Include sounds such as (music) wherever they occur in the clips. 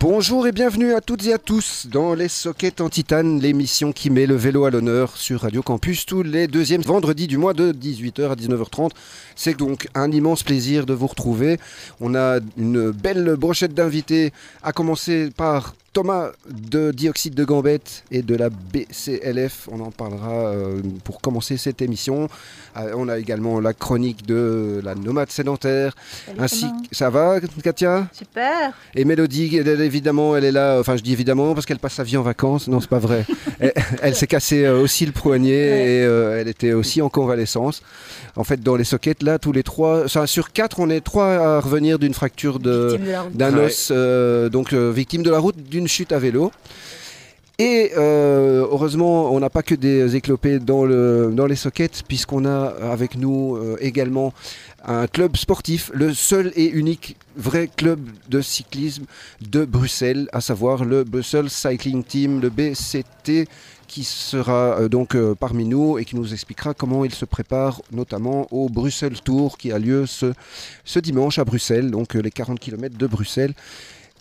Bonjour et bienvenue à toutes et à tous dans les Sockets en Titane, l'émission qui met le vélo à l'honneur sur Radio Campus tous les deuxièmes vendredis du mois de 18h à 19h30. C'est donc un immense plaisir de vous retrouver. On a une belle brochette d'invités, à commencer par Thomas de Dioxyde de Gambette et de la BCLF. On en parlera euh, pour commencer cette émission. Euh, on a également la chronique de la nomade sédentaire. Salut, Ainsi, ça va, Katia? Super. Et Mélodie, elle, évidemment, elle est là. Enfin, je dis évidemment parce qu'elle passe sa vie en vacances. Non, c'est pas vrai. (laughs) elle elle s'est cassé euh, aussi le poignet et euh, elle était aussi en convalescence. En fait, dans les sockets, là, tous les trois, enfin, sur quatre, on est trois à revenir d'une fracture d'un os, euh, donc euh, victime de la route d'une chute à vélo. Et euh, heureusement, on n'a pas que des éclopés dans, le, dans les sockets, puisqu'on a avec nous euh, également un club sportif, le seul et unique vrai club de cyclisme de Bruxelles, à savoir le Brussels Cycling Team, le BCT, qui sera euh, donc euh, parmi nous et qui nous expliquera comment il se prépare notamment au Bruxelles Tour qui a lieu ce, ce dimanche à Bruxelles, donc euh, les 40 km de Bruxelles.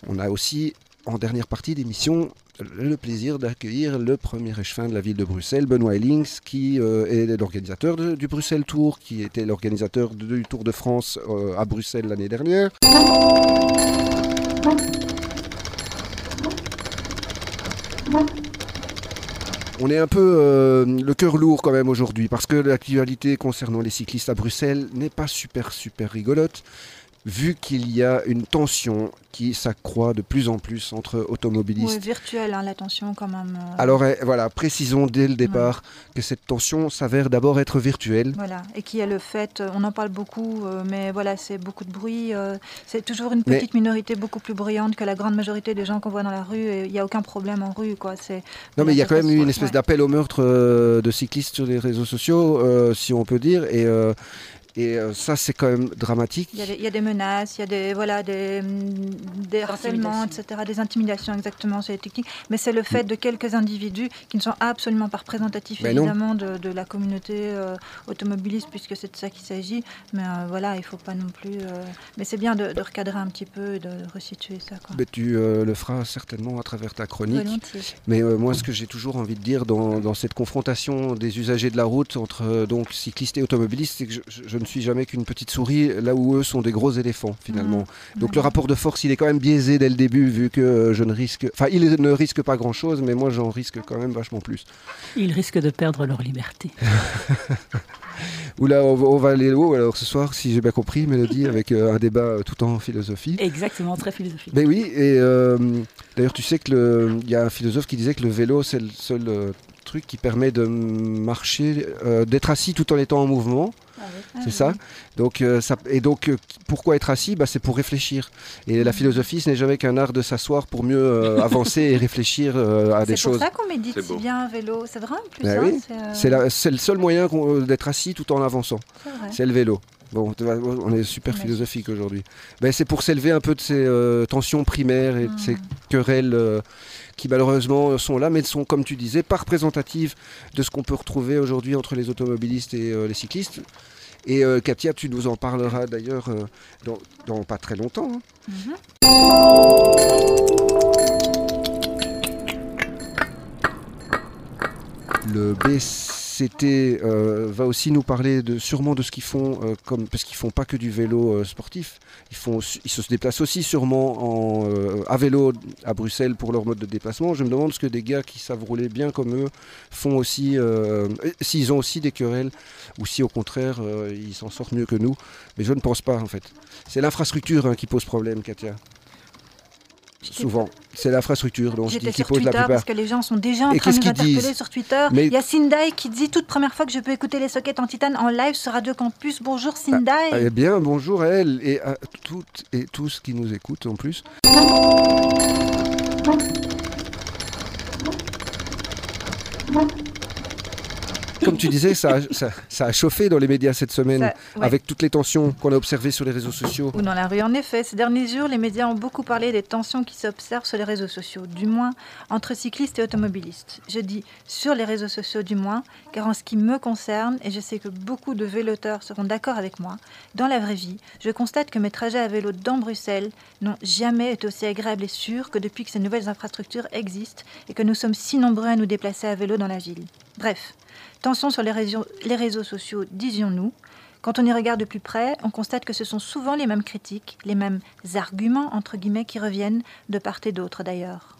On a aussi en dernière partie d'émission le plaisir d'accueillir le premier échevin de la ville de Bruxelles, Benoît Ellings, qui est l'organisateur du Bruxelles Tour, qui était l'organisateur du Tour de France à Bruxelles l'année dernière. On est un peu euh, le cœur lourd quand même aujourd'hui parce que l'actualité concernant les cyclistes à Bruxelles n'est pas super super rigolote vu qu'il y a une tension qui s'accroît de plus en plus entre automobilistes. Ouais, virtuel, hein, la tension quand même. euh, Alors eh, voilà, précisons dès le départ que cette tension s'avère d'abord être virtuelle. Voilà, et qui a le fait, euh, on en parle beaucoup, euh, mais voilà, c'est beaucoup de bruit. euh, c'est toujours une Mais- petite minorité beaucoup plus bruyante que la grande majorité des gens qu'on voit dans la rue. et Il n'y a aucun problème en rue, quoi. C'est Non mais il y a quand même eu une ouais. espèce d'appel au meurtre de cyclistes sur les réseaux sociaux, si on peut dire, et, et euh, ça c'est quand même dramatique. Il y, a des, il y a des menaces, il y a des, voilà, des, des harcèlements, etc., des intimidations exactement sur les techniques. Mais c'est le fait de quelques individus qui ne sont absolument pas représentatifs, Mais non. évidemment, de, de la communauté euh, automobiliste, puisque c'est de ça qu'il s'agit. Mais euh, voilà, il ne faut pas non plus. euh, Mais c'est bien de, de recadrer un petit peu et de resituer ça. Quoi. Mais tu euh, le feras certainement à travers ta chronique. Volontiers. Mais euh, moi, ce que j'ai toujours envie de dire dans, dans cette confrontation des usagers de la route entre euh, donc cyclistes et automobilistes, c'est que je, je- je ne suis jamais qu'une petite souris, là où eux sont des gros éléphants finalement. Mmh. Donc le rapport de force, il est quand même biaisé dès le début, vu que je ne risque, enfin, il ne risque pas grand-chose, mais moi, j'en risque quand même vachement plus. Ils risquent de perdre leur liberté. (laughs) Oula, on on va aller haut alors ce soir, si j'ai bien compris, Mélodie, avec euh, un débat euh, tout en philosophie? Exactement, très philosophique. Ben oui, et euh, d'ailleurs, tu sais que le- il y a un philosophe qui disait que le vélo, c'est le seul truc qui permet de marcher, d'être assis tout en étant en mouvement. Ah c'est ça. Donc, euh, ça. Et donc, euh, pourquoi être assis? Bah, C'est pour réfléchir. Et la philosophie, ce n'est jamais qu'un art de s'asseoir pour mieux euh, (laughs) avancer et réfléchir euh, à des C'est pour choses. ça qu'on médite C'est si bien à vélo. C'est vrai en plus. Ben hein, oui, c'est, euh, le seul moyen d'être assis tout en avançant. c'est le vélo. Bon, on est super philosophique aujourd'hui. Ben, c'est pour s'élever un peu de ces euh, tensions primaires et de ces Mm. querelles euh, qui malheureusement sont là, mais sont, comme tu disais, pas représentatives de ce qu'on peut retrouver aujourd'hui entre les automobilistes et euh, les cyclistes. Et euh, Katia, tu nous en parleras d'ailleurs euh, dans, dans pas très longtemps. hein. Mhm. Le BCT euh, va aussi nous parler de, sûrement de ce qu'ils font, euh, comme, parce qu'ils font pas que du vélo euh, sportif. Ils, se déplacent aussi sûrement en, à vélo à Bruxelles pour leur mode de déplacement. Je me demande ce que des gars qui savent rouler bien comme eux font aussi, s'ils ont aussi des querelles, ou si au contraire ils s'en sortent mieux que nous. Mais je ne pense pas en fait. C'est l'infrastructure hein, qui pose problème, Katia. Souvent, c'est l'infrastructure dont je dis qui sur pose la plupart. parce que les gens sont déjà en Et train de nous interpeller sur Twitter. Mais- Il y a Sindai qui dit toute première fois que je peux écouter les sockets en titane en live sur Radio Campus. Bonjour Sindai. Eh bien, bonjour à elle et à toutes et tous qui nous écoutent en plus. Comme tu disais, ça a, ça, a, chauffé dans les médias cette semaine, avec toutes les tensions qu'on a observées sur les réseaux sociaux. Ou dans la rue, en effet. Ces derniers jours, les médias ont beaucoup parlé des tensions qui s'observent sur les réseaux sociaux, du moins entre cyclistes et automobilistes. Je dis sur les réseaux sociaux du moins, car en ce qui me concerne, et je sais que beaucoup de véloteurs seront d'accord avec moi, dans la vraie vie, je constate que mes trajets à vélo dans Bruxelles n'ont jamais été aussi agréables et sûrs que depuis que ces nouvelles infrastructures existent et que nous sommes si nombreux à nous déplacer à vélo dans la ville. Bref, tension sur les réseaux, les réseaux sociaux, disions-nous. Quand on y regarde de plus près, on constate que ce sont souvent les mêmes critiques, les mêmes arguments, entre guillemets, qui reviennent de part et d'autre d'ailleurs.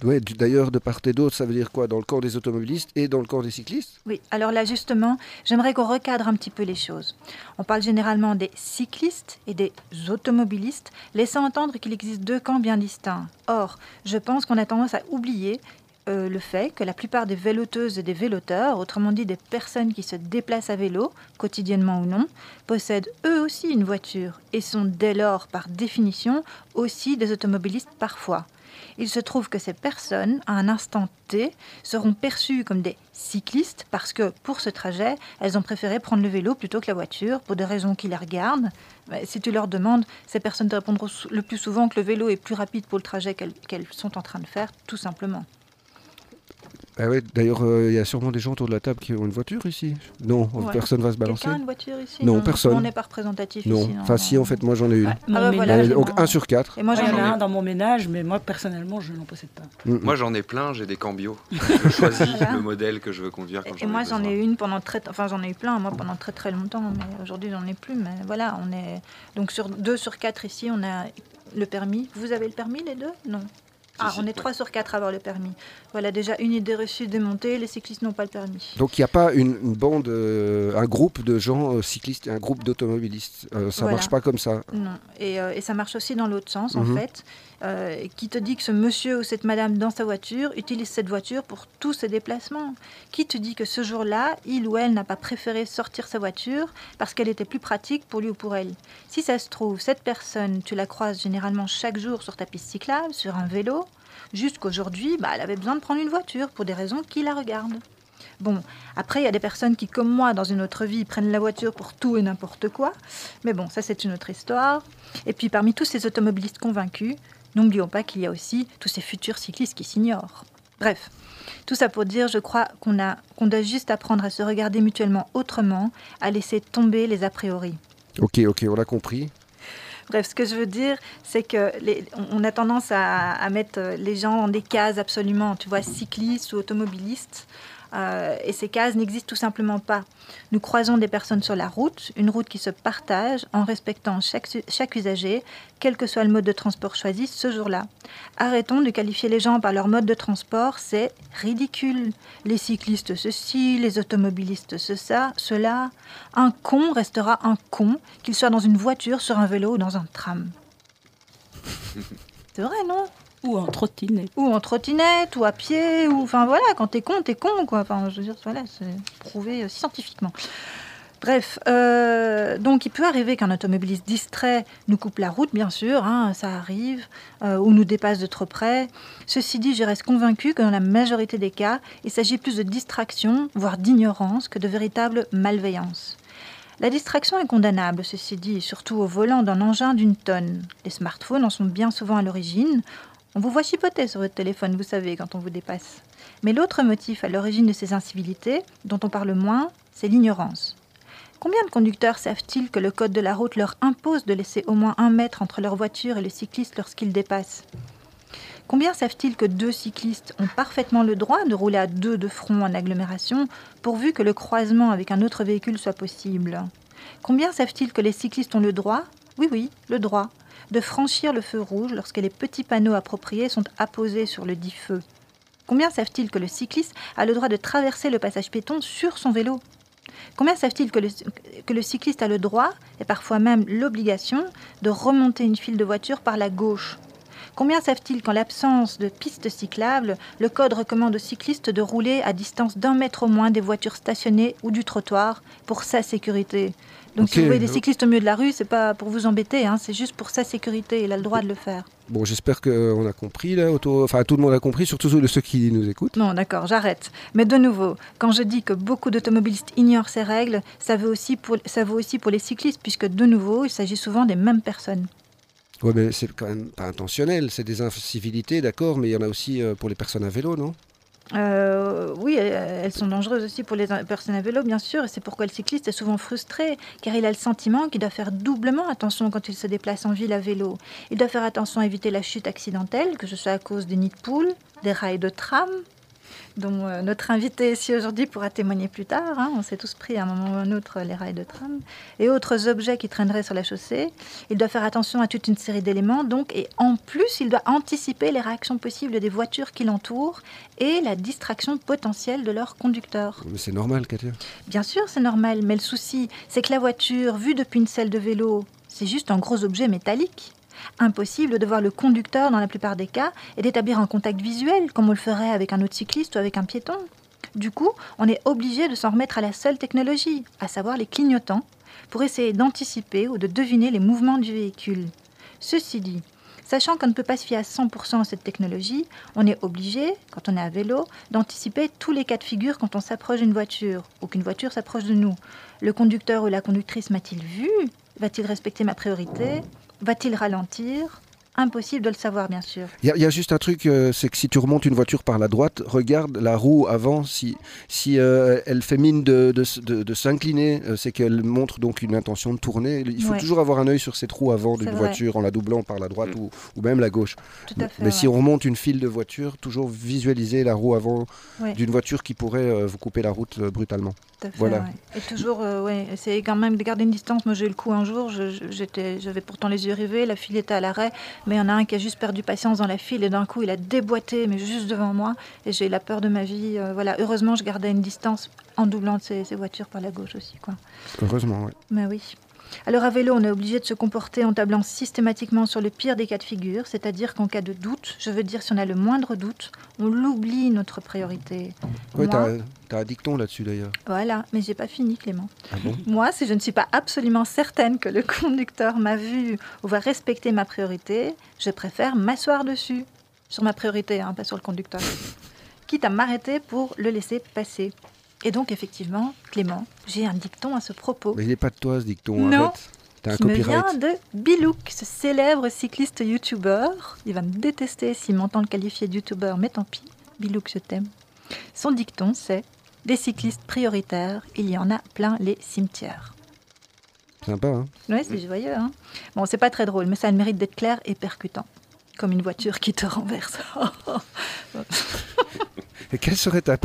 D'ailleurs, de part et d'autre, ça veut dire quoi? Dans le camp des automobilistes et dans le camp des cyclistes? Oui, alors là, justement, j'aimerais qu'on recadre un petit peu les choses. On parle généralement des cyclistes et des automobilistes, laissant entendre qu'il existe deux camps bien distincts. Or, je pense qu'on a tendance à oublier euh, le fait que la plupart des véloteuses et des véloteurs, autrement dit des personnes qui se déplacent à vélo, quotidiennement ou non, possèdent eux aussi une voiture et sont dès lors, par définition, aussi des automobilistes parfois. Il se trouve que ces personnes, à un instant T, seront perçues comme des cyclistes parce que, pour ce trajet, elles ont préféré prendre le vélo plutôt que la voiture, pour des raisons qui les regardent. si tu leur demandes, ces personnes te répondront le plus souvent que le vélo est plus rapide pour le trajet qu'elles sont en train de faire, tout simplement. Ah d'ailleurs, euh, il y a sûrement des gens autour de la table qui ont une voiture ici. Non, personne va se balancer. Quelqu'un a une voiture ici Non, personne. On n'est pas représentatif non. ici. Enfin, si, en fait, moi j'en ai une. Ah, bah donc, un sur quatre. Et moi j'en ai un dans mon ménage, mais moi personnellement, je n'en possède pas. Mm, mm. Moi j'en ai plein, j'ai des cambios. je choisis le modèle que je veux conduire quand Et, et moi j'en ai une pendant très. Enfin, j'en ai eu plein, moi pendant très très longtemps, mais aujourd'hui j'en ai plus. Mais voilà, on est. Donc, sur deux sur quatre ici, on a le permis. Vous avez le permis les deux? Non. Ah, on est 3 sur 4 à avoir le permis. Voilà, déjà une idée reçue démontée, les cyclistes n'ont pas le permis. Donc il n'y a pas une, bande, euh, un groupe de gens cyclistes cyclistes, un groupe d'automobilistes. Euh, ça ne marche pas comme ça. Non, et, euh, et ça marche aussi dans l'autre sens en mhm. Fait. qui te dit que ce monsieur ou cette madame dans sa voiture utilise cette voiture pour tous ses déplacements Qui te dit que ce jour-là, il ou elle n'a pas préféré sortir sa voiture parce qu'elle était plus pratique pour lui ou pour elle Si ça se trouve, cette personne, tu la croises généralement chaque jour sur ta piste cyclable, sur un vélo, Jusqu'aujourd'hui, bah, elle avait besoin de prendre une voiture pour des raisons qui la regardent. Bon, après, il y a des personnes qui, comme moi, dans une autre vie, prennent la voiture pour tout et n'importe quoi. Mais bon, ça, c'est une autre histoire. Et puis, parmi tous ces automobilistes convaincus, n'oublions pas qu'il y a aussi tous ces futurs cyclistes qui s'ignorent. Bref, tout ça pour dire, je crois qu'on a, qu'on doit juste apprendre à se regarder mutuellement autrement, à laisser tomber les a priori. Ok, ok, on a compris. Bref, ce que je veux dire, c'est que on a tendance à, mettre les gens dans des cases absolument, tu vois, cyclistes ou automobilistes. Euh, et ces cases n'existent tout simplement pas. Nous croisons des personnes sur la route, une route qui se partage en respectant chaque, chaque usager, quel que soit le mode de transport choisi ce jour-là. Arrêtons de qualifier les gens par leur mode de transport, c'est ridicule. Les cyclistes ceci, les automobilistes ce, cela. Un con restera un con, qu'il soit dans une voiture, sur un vélo ou dans un tram. (laughs) C'est vrai, non? Ou en trottinette. Ou en trottinette, ou à pied, ou enfin voilà, quand t'es con, t'es con, quoi. Enfin, je veux dire, voilà, c'est prouvé euh, scientifiquement. Bref, euh, donc il peut arriver qu'un automobiliste distrait nous coupe la route, bien sûr, hein, ça arrive, euh, ou nous dépasse de trop près. Ceci dit, je reste convaincu que dans la majorité des cas, il s'agit plus de distraction, voire d'ignorance, que de véritable malveillance. La distraction est condamnable, ceci dit, surtout au volant d'un engin d'une tonne. Les smartphones en sont bien souvent à l'origine. On vous voit chipoter sur votre téléphone, vous savez, quand on vous dépasse. Mais l'autre motif à l'origine de ces incivilités, dont on parle moins, c'est l'ignorance. Combien de conducteurs savent-ils que le code de la route leur impose de laisser au moins un mètre entre leur voiture et le cycliste lorsqu'ils dépassent Combien savent-ils que deux cyclistes ont parfaitement le droit de rouler à deux de front en agglomération, pourvu que le croisement avec un autre véhicule soit possible? Combien savent-ils que les cyclistes ont le droit, oui oui, le droit, de franchir le feu rouge lorsque les petits panneaux appropriés sont apposés sur le dit feu. Combien savent-ils que le cycliste a le droit de traverser le passage piéton sur son vélo? Combien savent-ils que le, que le cycliste a le droit, et parfois même l'obligation, de remonter une file de voitures par la gauche? Combien savent-ils qu'en l'absence de pistes cyclables, le code recommande aux cyclistes de rouler à distance d'un mètre au moins des voitures stationnées ou du trottoir pour sa sécurité? Donc si vous voyez des cyclistes au milieu de la rue, c'est pas pour vous embêter, hein, c'est juste pour sa sécurité. Il a le droit de le faire. Bon, j'espère qu'on a compris, là, enfin tout le monde a compris, surtout ceux qui nous écoutent. Non, d'accord, j'arrête. Mais de nouveau, quand je dis que beaucoup d'automobilistes ignorent ces règles, ça vaut, aussi pour, ça vaut aussi pour les cyclistes, puisque de nouveau, il s'agit souvent des mêmes personnes. Oui, mais c'est quand même pas intentionnel, c'est des incivilités, d'accord, mais il y en a aussi euh, pour les personnes à vélo, non? Euh, oui, elles sont dangereuses aussi pour les personnes à vélo, bien sûr, et c'est pourquoi le cycliste est souvent frustré, car il a le sentiment qu'il doit faire doublement attention quand il se déplace en ville à vélo. Il doit faire attention à éviter la chute accidentelle, que ce soit à cause des nids de poules, des rails de tram, dont euh, notre invité ici aujourd'hui pourra témoigner plus tard. Hein. On s'est tous pris à un moment ou à un autre les rails de tram et autres objets qui traîneraient sur la chaussée. Il doit faire attention à toute une série d'éléments, donc, et en plus, il doit anticiper les réactions possibles des voitures qui l'entourent et la distraction potentielle de leur conducteur. Mais c'est normal, Katia. Bien sûr, c'est normal, mais le souci, c'est que la voiture, vue depuis une selle de vélo, c'est juste un gros objet métallique. Impossible de voir le conducteur dans la plupart des cas et d'établir un contact visuel comme on le ferait avec un autre cycliste ou avec un piéton. Du coup, on est obligé de s'en remettre à la seule technologie, à savoir les clignotants, pour essayer d'anticiper ou de deviner les mouvements du véhicule. Ceci dit, sachant qu'on ne peut pas se fier à 100% à cette technologie, on est obligé, quand on est à vélo, d'anticiper tous les cas de figure quand on s'approche d'une voiture ou qu'une voiture s'approche de nous. Le conducteur ou la conductrice m'a-t-il vu? Va-t-il respecter ma priorité? Va-t-il ralentir? Impossible de le savoir, bien sûr. Il y, a juste un truc, euh, c'est que si tu remontes une voiture par la droite, regarde la roue avant, si, si euh, elle fait mine de, de, s'incliner, euh, c'est qu'elle montre donc une intention de tourner. Il faut toujours avoir un œil sur cette roue avant d'une voiture en la doublant par la droite mm. ou, ou, même la gauche. Mais si on remonte une file de voiture, toujours visualiser la roue avant d'une voiture qui pourrait vous couper la route brutalement. Voilà. Et toujours, ouais, c'est quand même de garder une distance. Moi, j'ai eu le coup un jour, j'avais pourtant les yeux rivés, la file était à l'arrêt mais il y en a un qui a juste perdu patience dans la file et d'un coup il a déboîté, mais juste devant moi, et j'ai eu la peur de ma vie. Euh, voilà, heureusement je gardais une distance en doublant ces, voitures par la gauche aussi, quoi. Heureusement, oui. Mais oui. Alors à vélo, on est obligé de se comporter en tablant systématiquement sur le pire des cas de figure, c'est-à-dire qu'en cas de doute, je veux dire si on a le moindre doute, on l'oublie notre priorité. Oui, tu as, un dicton là-dessus d'ailleurs. Voilà, mais j'ai pas fini Clément. Ah Moi, si je ne suis pas absolument certaine que le conducteur m'a vu ou va respecter ma priorité, je préfère m'asseoir dessus. Sur ma priorité, hein, pas sur le conducteur. Quitte à m'arrêter pour le laisser passer. Et donc, effectivement, Clément, j'ai un dicton à ce propos. Mais il n'est pas de toi, ce dicton. Non. Arrête. As un qui me vient de Bilouk, ce célèbre cycliste youtubeur. Il va me détester s'il m'entend le qualifier de youtubeur, mais tant pis. Bilouk, je t'aime. Son dicton, c'est Des cyclistes prioritaires, il y en a plein les cimetières. Sympa, hein Oui, c'est joyeux, hein Bon, c'est pas très drôle, mais ça a le mérite d'être clair et percutant. Comme une voiture qui te (laughs) renverse. (laughs) Et quelle serait ta,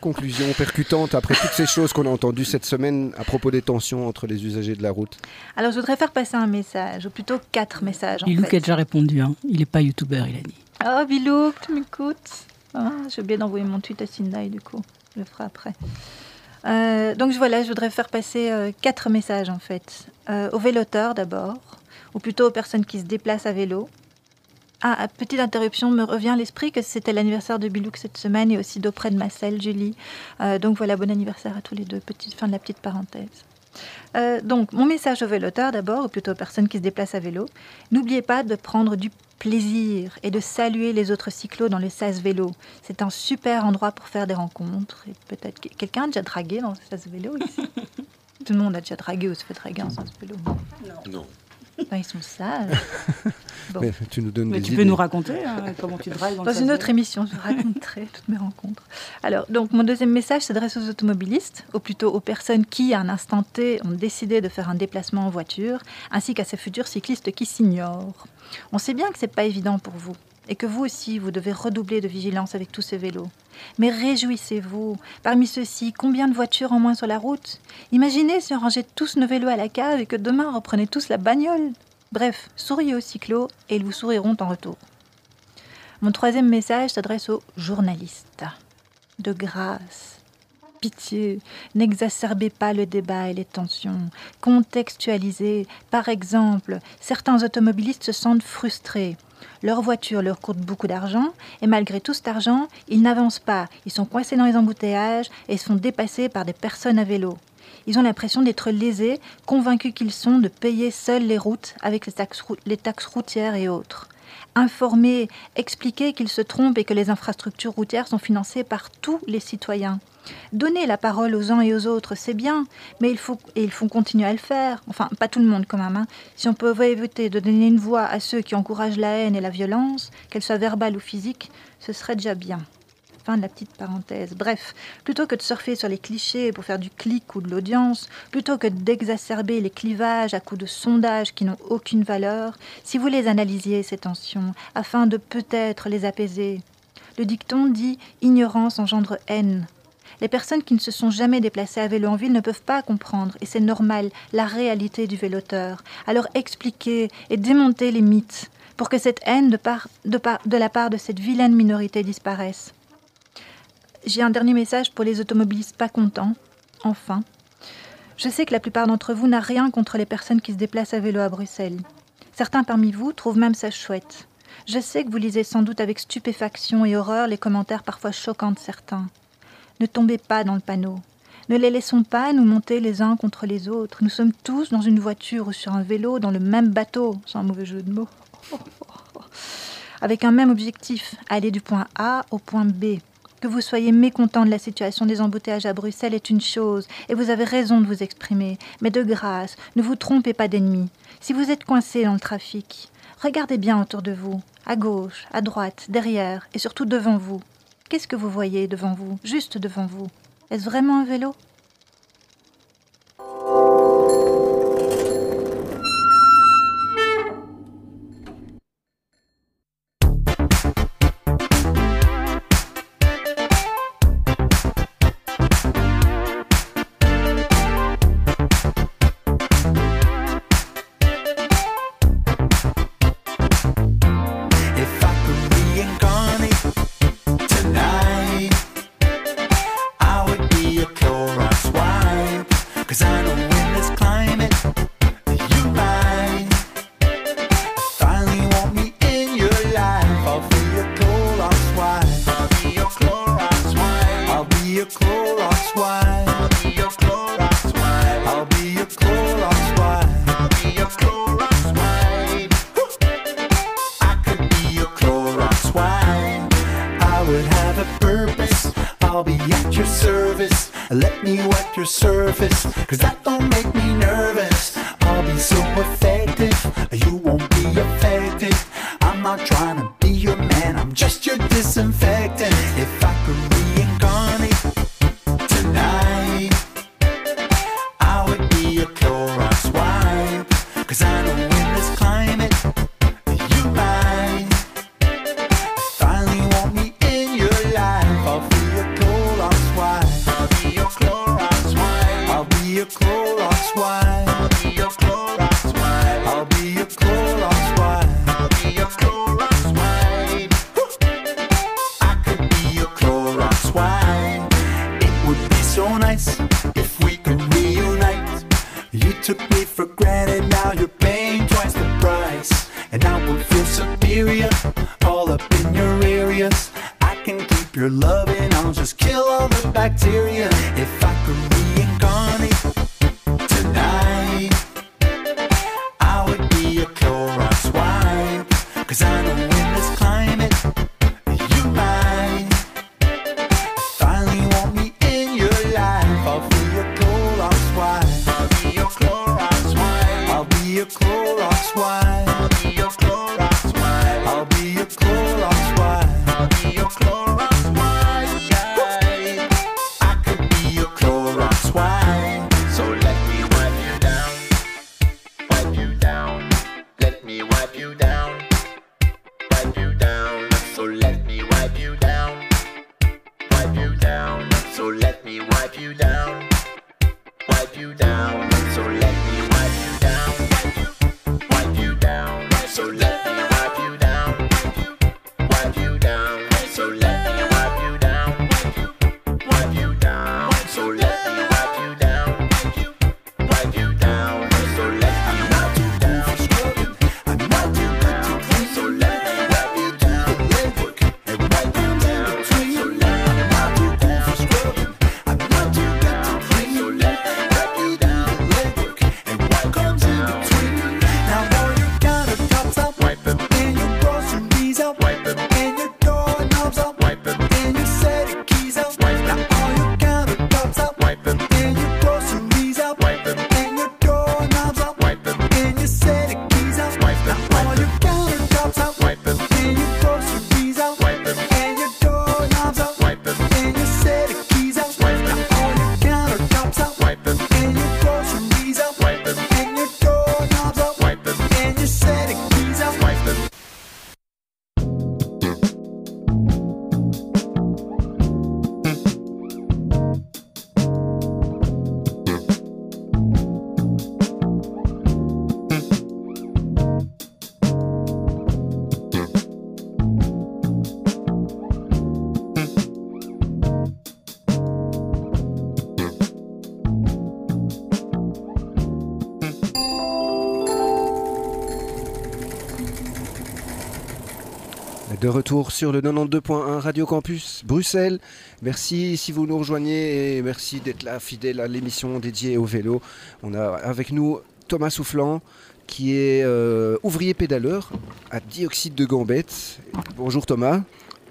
conclusion percutante après toutes ces choses qu'on a entendues cette semaine à propos des tensions entre les usagers de la route? Alors, je voudrais faire passer un message, ou plutôt quatre messages. Bilou qui a déjà répondu, hein. il n'est pas youtubeur, il a dit. Oh, Bilou, tu m'écoutes? Ah, J'ai oublié d'envoyer mon tweet à Sindai, du coup. Je le ferai après. Euh, donc voilà, je voudrais faire passer euh, quatre messages en fait. Euh, aux véloteurs d'abord, ou plutôt aux personnes qui se déplacent à vélo, ah, petite interruption, me revient à l'esprit que c'était l'anniversaire de Bilouk cette semaine et aussi d'auprès de Marcel, Julie. Euh, donc voilà, bon anniversaire à tous les deux. Petite fin de la petite parenthèse. Euh, donc, mon message aux véloteurs d'abord, ou plutôt aux personnes qui se déplacent à vélo. N'oubliez pas de prendre du plaisir et de saluer les autres cyclos dans le sas vélo. C'est un super endroit pour faire des rencontres. Et peut-être quelqu'un a déjà dragué dans le sas vélo ici? (laughs) Tout le monde a déjà dragué ou se fait draguer en sas vélo Non. non ils sont sages. (laughs) Mais tu nous donnes Mais tu peux nous raconter hein, comment tu drives dans, dans une autre émission. Je raconterai toutes mes rencontres. Alors, donc, mon deuxième message s'adresse aux automobilistes, ou plutôt aux personnes qui, à un instant T, ont décidé de faire un déplacement en voiture, ainsi qu'à ces futurs cyclistes qui s'ignorent. On sait bien que c'est pas évident pour vous et que vous aussi, vous devez redoubler de vigilance avec tous ces vélos. Mais réjouissez-vous. Parmi ceux-ci, combien de voitures en moins sur la route? Imaginez si on rangeait tous nos vélos à la cave et que demain reprenait tous la bagnole. Bref, souriez aux cyclos et ils vous souriront en retour. Mon troisième message s'adresse aux journalistes. De grâce, pitié, n'exacerbez pas le débat et les tensions. Contextualisez. Par exemple, certains automobilistes se sentent frustrés Leur voiture leur coûte beaucoup d'argent et malgré tout cet argent, ils n'avancent pas. Ils sont coincés dans les embouteillages et se font dépasser par des personnes à vélo. Ils ont l'impression d'être lésés, convaincus qu'ils sont de payer seuls les routes avec les taxes routières et autres. Informer, expliquer qu'ils se trompent et que les infrastructures routières sont financées par tous les citoyens. Donner la parole aux uns et aux autres, c'est bien, mais il faut, et continuer à le faire. Enfin, pas tout le monde quand même. Hein. Si on peut éviter de donner une voix à ceux qui encouragent la haine et la violence, qu'elle soit verbale ou physique, ce serait déjà bien. Fin de la petite parenthèse. Bref, plutôt que de surfer sur les clichés pour faire du clic ou de l'audience, plutôt que d'exacerber les clivages à coups de sondages qui n'ont aucune valeur, si vous les analysiez, ces tensions, afin de peut-être les apaiser. Le dicton dit Ignorance engendre haine. Les personnes qui ne se sont jamais déplacées à vélo en ville ne peuvent pas comprendre, et c'est normal, la réalité du véloteur. Alors expliquer et démonter les mythes pour que cette haine de, de, de la part de cette vilaine minorité disparaisse. J'ai un dernier message pour les automobilistes pas contents. Enfin. Je sais que la plupart d'entre vous n'a rien contre les personnes qui se déplacent à vélo à Bruxelles. Certains parmi vous trouvent même ça chouette. Je sais que vous lisez sans doute avec stupéfaction et horreur les commentaires parfois choquants de certains. Ne tombez pas dans le panneau. Ne les laissons pas nous monter les uns contre les autres. Nous sommes tous dans une voiture ou sur un vélo, dans le même bateau, sans mauvais jeu de mots, (laughs) avec un même objectif, aller du point A au point B. Que vous soyez mécontent de la situation des embouteillages à Bruxelles est une chose, et vous avez raison de vous exprimer. Mais de grâce, ne vous trompez pas d'ennemi. Si vous êtes coincé dans le trafic, regardez bien autour de vous, à gauche, à droite, derrière, et surtout devant vous. Qu'est-ce que vous voyez devant vous, juste devant vous? Est-ce vraiment un vélo? Retour sur le 92.1 Radio Campus Bruxelles. Merci si vous nous rejoignez et merci d'être là fidèle à l'émission dédiée au vélo. On a avec nous Thomas Soufflant qui est euh, ouvrier pédaleur à Dioxyde de Gambette. Bonjour Thomas.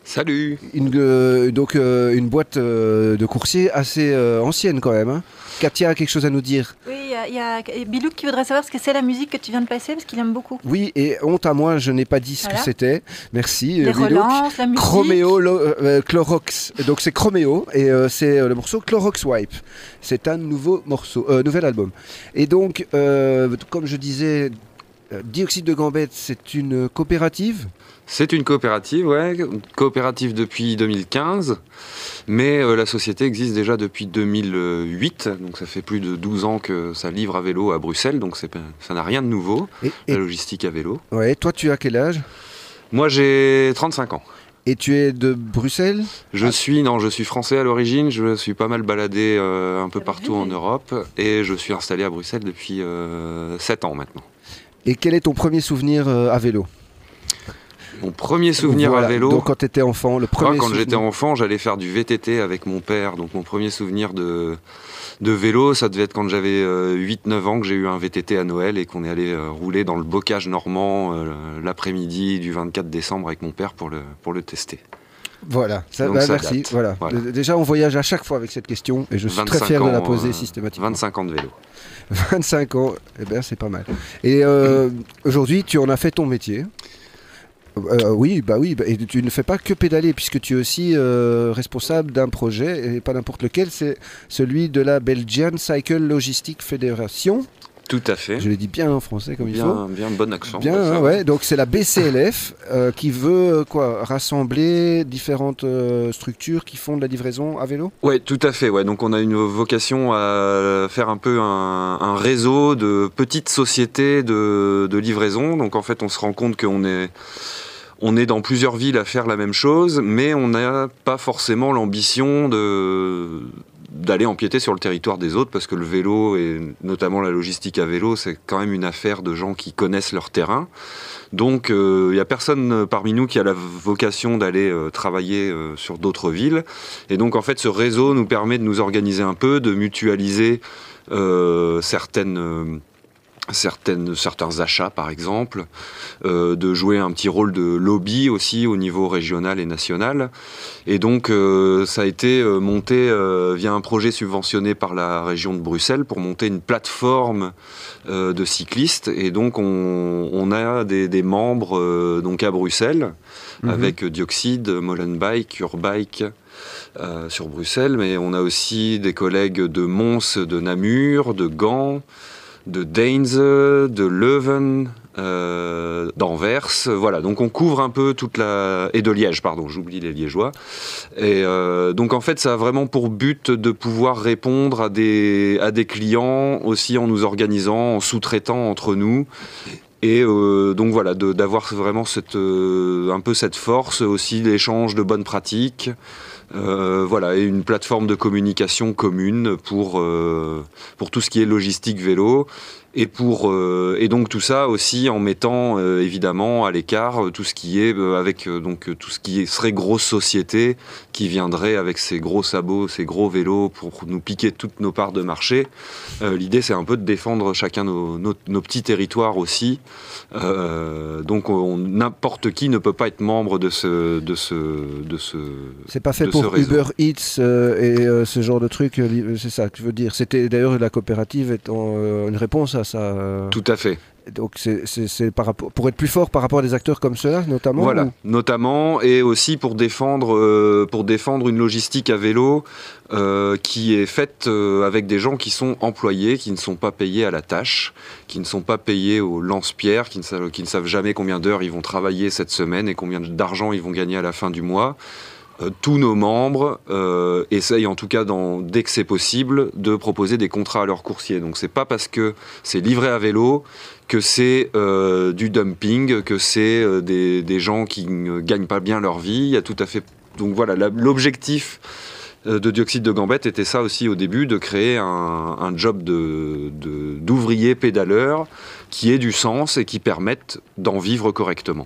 Salut Une, euh, donc euh, une boîte euh, de coursier assez euh, ancienne quand même. hein. Katia a quelque chose à nous dire. Oui, il y a, il y a Bilou qui voudrait savoir ce que c'est la musique que tu viens de passer parce qu'il aime beaucoup. Oui, et honte à moi, je n'ai pas dit ce Voilà. que c'était. Merci. Les Bilouk. relances, la musique. Chroméo Lo- Clorox. Donc c'est Chroméo et euh, c'est euh, le morceau Clorox Wipe. C'est un nouveau morceau, euh, nouvel album. Et donc, euh, comme je disais, Dioxyde de Gambette, c'est une coopérative. C'est une coopérative, ouais, coopérative depuis 2015, mais euh, la société existe déjà depuis 2008, donc ça fait plus de 12 ans que ça livre à vélo à Bruxelles, donc ça n'a rien de nouveau, Et, et- la logistique à vélo. ouais, toi, tu as quel âge? Moi j'ai 35 ans. Et tu es de Bruxelles? Je Ah. suis, non, je suis français à l'origine, je suis pas mal baladé euh, un peu partout en. Europe, et je suis installé à Bruxelles depuis 7 ans maintenant. Et quel est ton premier souvenir euh, à vélo? Mon premier souvenir Voilà, à vélo, Donc quand tu étais enfant, le premier quand souvenir- j'étais enfant, j'allais faire du VTT avec mon père. Donc, mon premier souvenir de, de vélo, ça devait être quand j'avais 8-9 ans que j'ai eu un VTT à Noël et qu'on est allé euh, rouler dans le bocage normand euh, l'après-midi du 24 décembre avec mon père pour le, pour le tester. Voilà, ça, bah, merci. Voilà. Voilà. Euh, Déjà, on voyage à chaque fois avec cette question et je suis très 25 fier de la poser euh, systématiquement. 25 ans de vélo. (laughs) 25 ans, eh bien, c'est pas mal. Et euh, aujourd'hui, tu en as fait ton métier. Euh, oui, bah oui, bah, et tu ne fais pas que pédaler, puisque tu es aussi euh, responsable d'un projet, et pas n'importe lequel, c'est celui de la Belgian Cycle Logistic Federation. Tout à fait. Je l'ai dit bien en français comme il faut. Bien, bien bon accent. Bien, ouais, hein. Donc c'est la BCLF euh, qui veut euh, quoi rassembler différentes euh, structures qui font de la livraison à vélo? Ouais, tout à fait. Ouais. Donc on a une vocation à faire un peu un, un réseau de petites sociétés de, de livraison. Donc en fait, on se rend compte qu'on est on est dans plusieurs villes à faire la même chose, mais on n'a pas forcément l'ambition de d'aller empiéter sur le territoire des autres parce que le vélo et notamment la logistique à vélo c'est quand même une affaire de gens qui connaissent leur terrain. Donc il n'y a personne parmi nous qui a la vocation d'aller euh, travailler euh, sur d'autres villes. Et donc en fait ce réseau nous permet de nous organiser un peu de mutualiser euh, certaines euh, certaines, certains achats par exemple, euh, de jouer un petit rôle de lobby aussi au niveau régional et national. Et donc euh, ça a été euh, monté euh, via un projet subventionné par la région de Bruxelles pour monter une plateforme euh, de cyclistes. Et donc on, on a des, des membres euh, donc à Bruxelles Mhm. avec Dioxide, Molenbike, Urbike. euh, sur Bruxelles, mais on a aussi des collègues de Mons, de Namur, de Gand, de Dainze, de Leuven, euh, d'Anvers. Voilà, donc on couvre un peu toute la... Et de Liège, pardon, j'oublie les Liégeois. Et euh, donc en fait, ça a vraiment pour but de pouvoir répondre à des, à des clients aussi en nous organisant, en sous-traitant entre nous. Et euh, donc voilà, d'avoir vraiment cette, un peu cette force aussi d'échange de bonnes pratiques. Euh, voilà, et une plateforme de communication commune pour, euh, pour tout ce qui est logistique vélo. Et, pour, euh, et donc tout ça aussi en mettant euh, évidemment à l'écart euh, tout ce qui est avec donc tout ce qui serait grosse société qui viendrait avec ses gros sabots, ses gros vélos pour nous piquer toutes nos parts de marché. L'idée c'est un peu de défendre chacun nos, nos- nos petits territoires aussi. Donc on- n'importe qui ne peut pas être membre de ce de ce de ce C'est pas fait pour. Uber Eats et ce genre de truc. C'est ça que je veux dire. C'était d'ailleurs la coopérative étant une réponse à ça. euh. tout à fait. Donc c'est- par rapport pour être plus fort par rapport à des acteurs comme ceux-là notamment. Voilà, ou- notamment et aussi pour défendre euh, pour défendre une logistique à vélo euh, qui est faite euh, avec des gens qui sont employés, qui ne sont pas payés à la tâche, qui ne sont pas payés au lance-pierre, qui ne savent qui ne savent jamais combien d'heures ils vont travailler cette semaine et combien d'argent ils vont gagner à la fin du mois. Euh, tous nos membres euh, essayent en tout cas dès que c'est possible de proposer des contrats à leurs coursiers. Donc c'est pas parce que c'est livré à vélo que c'est euh, du dumping, que c'est des, gens qui ne gagnent pas bien leur vie. Tout à fait. Donc voilà, l'objectif de Dioxyde de Gambette était ça aussi au début, de créer un, job d'ouvrier pédaleur qui ait du sens et qui permette d'en vivre correctement.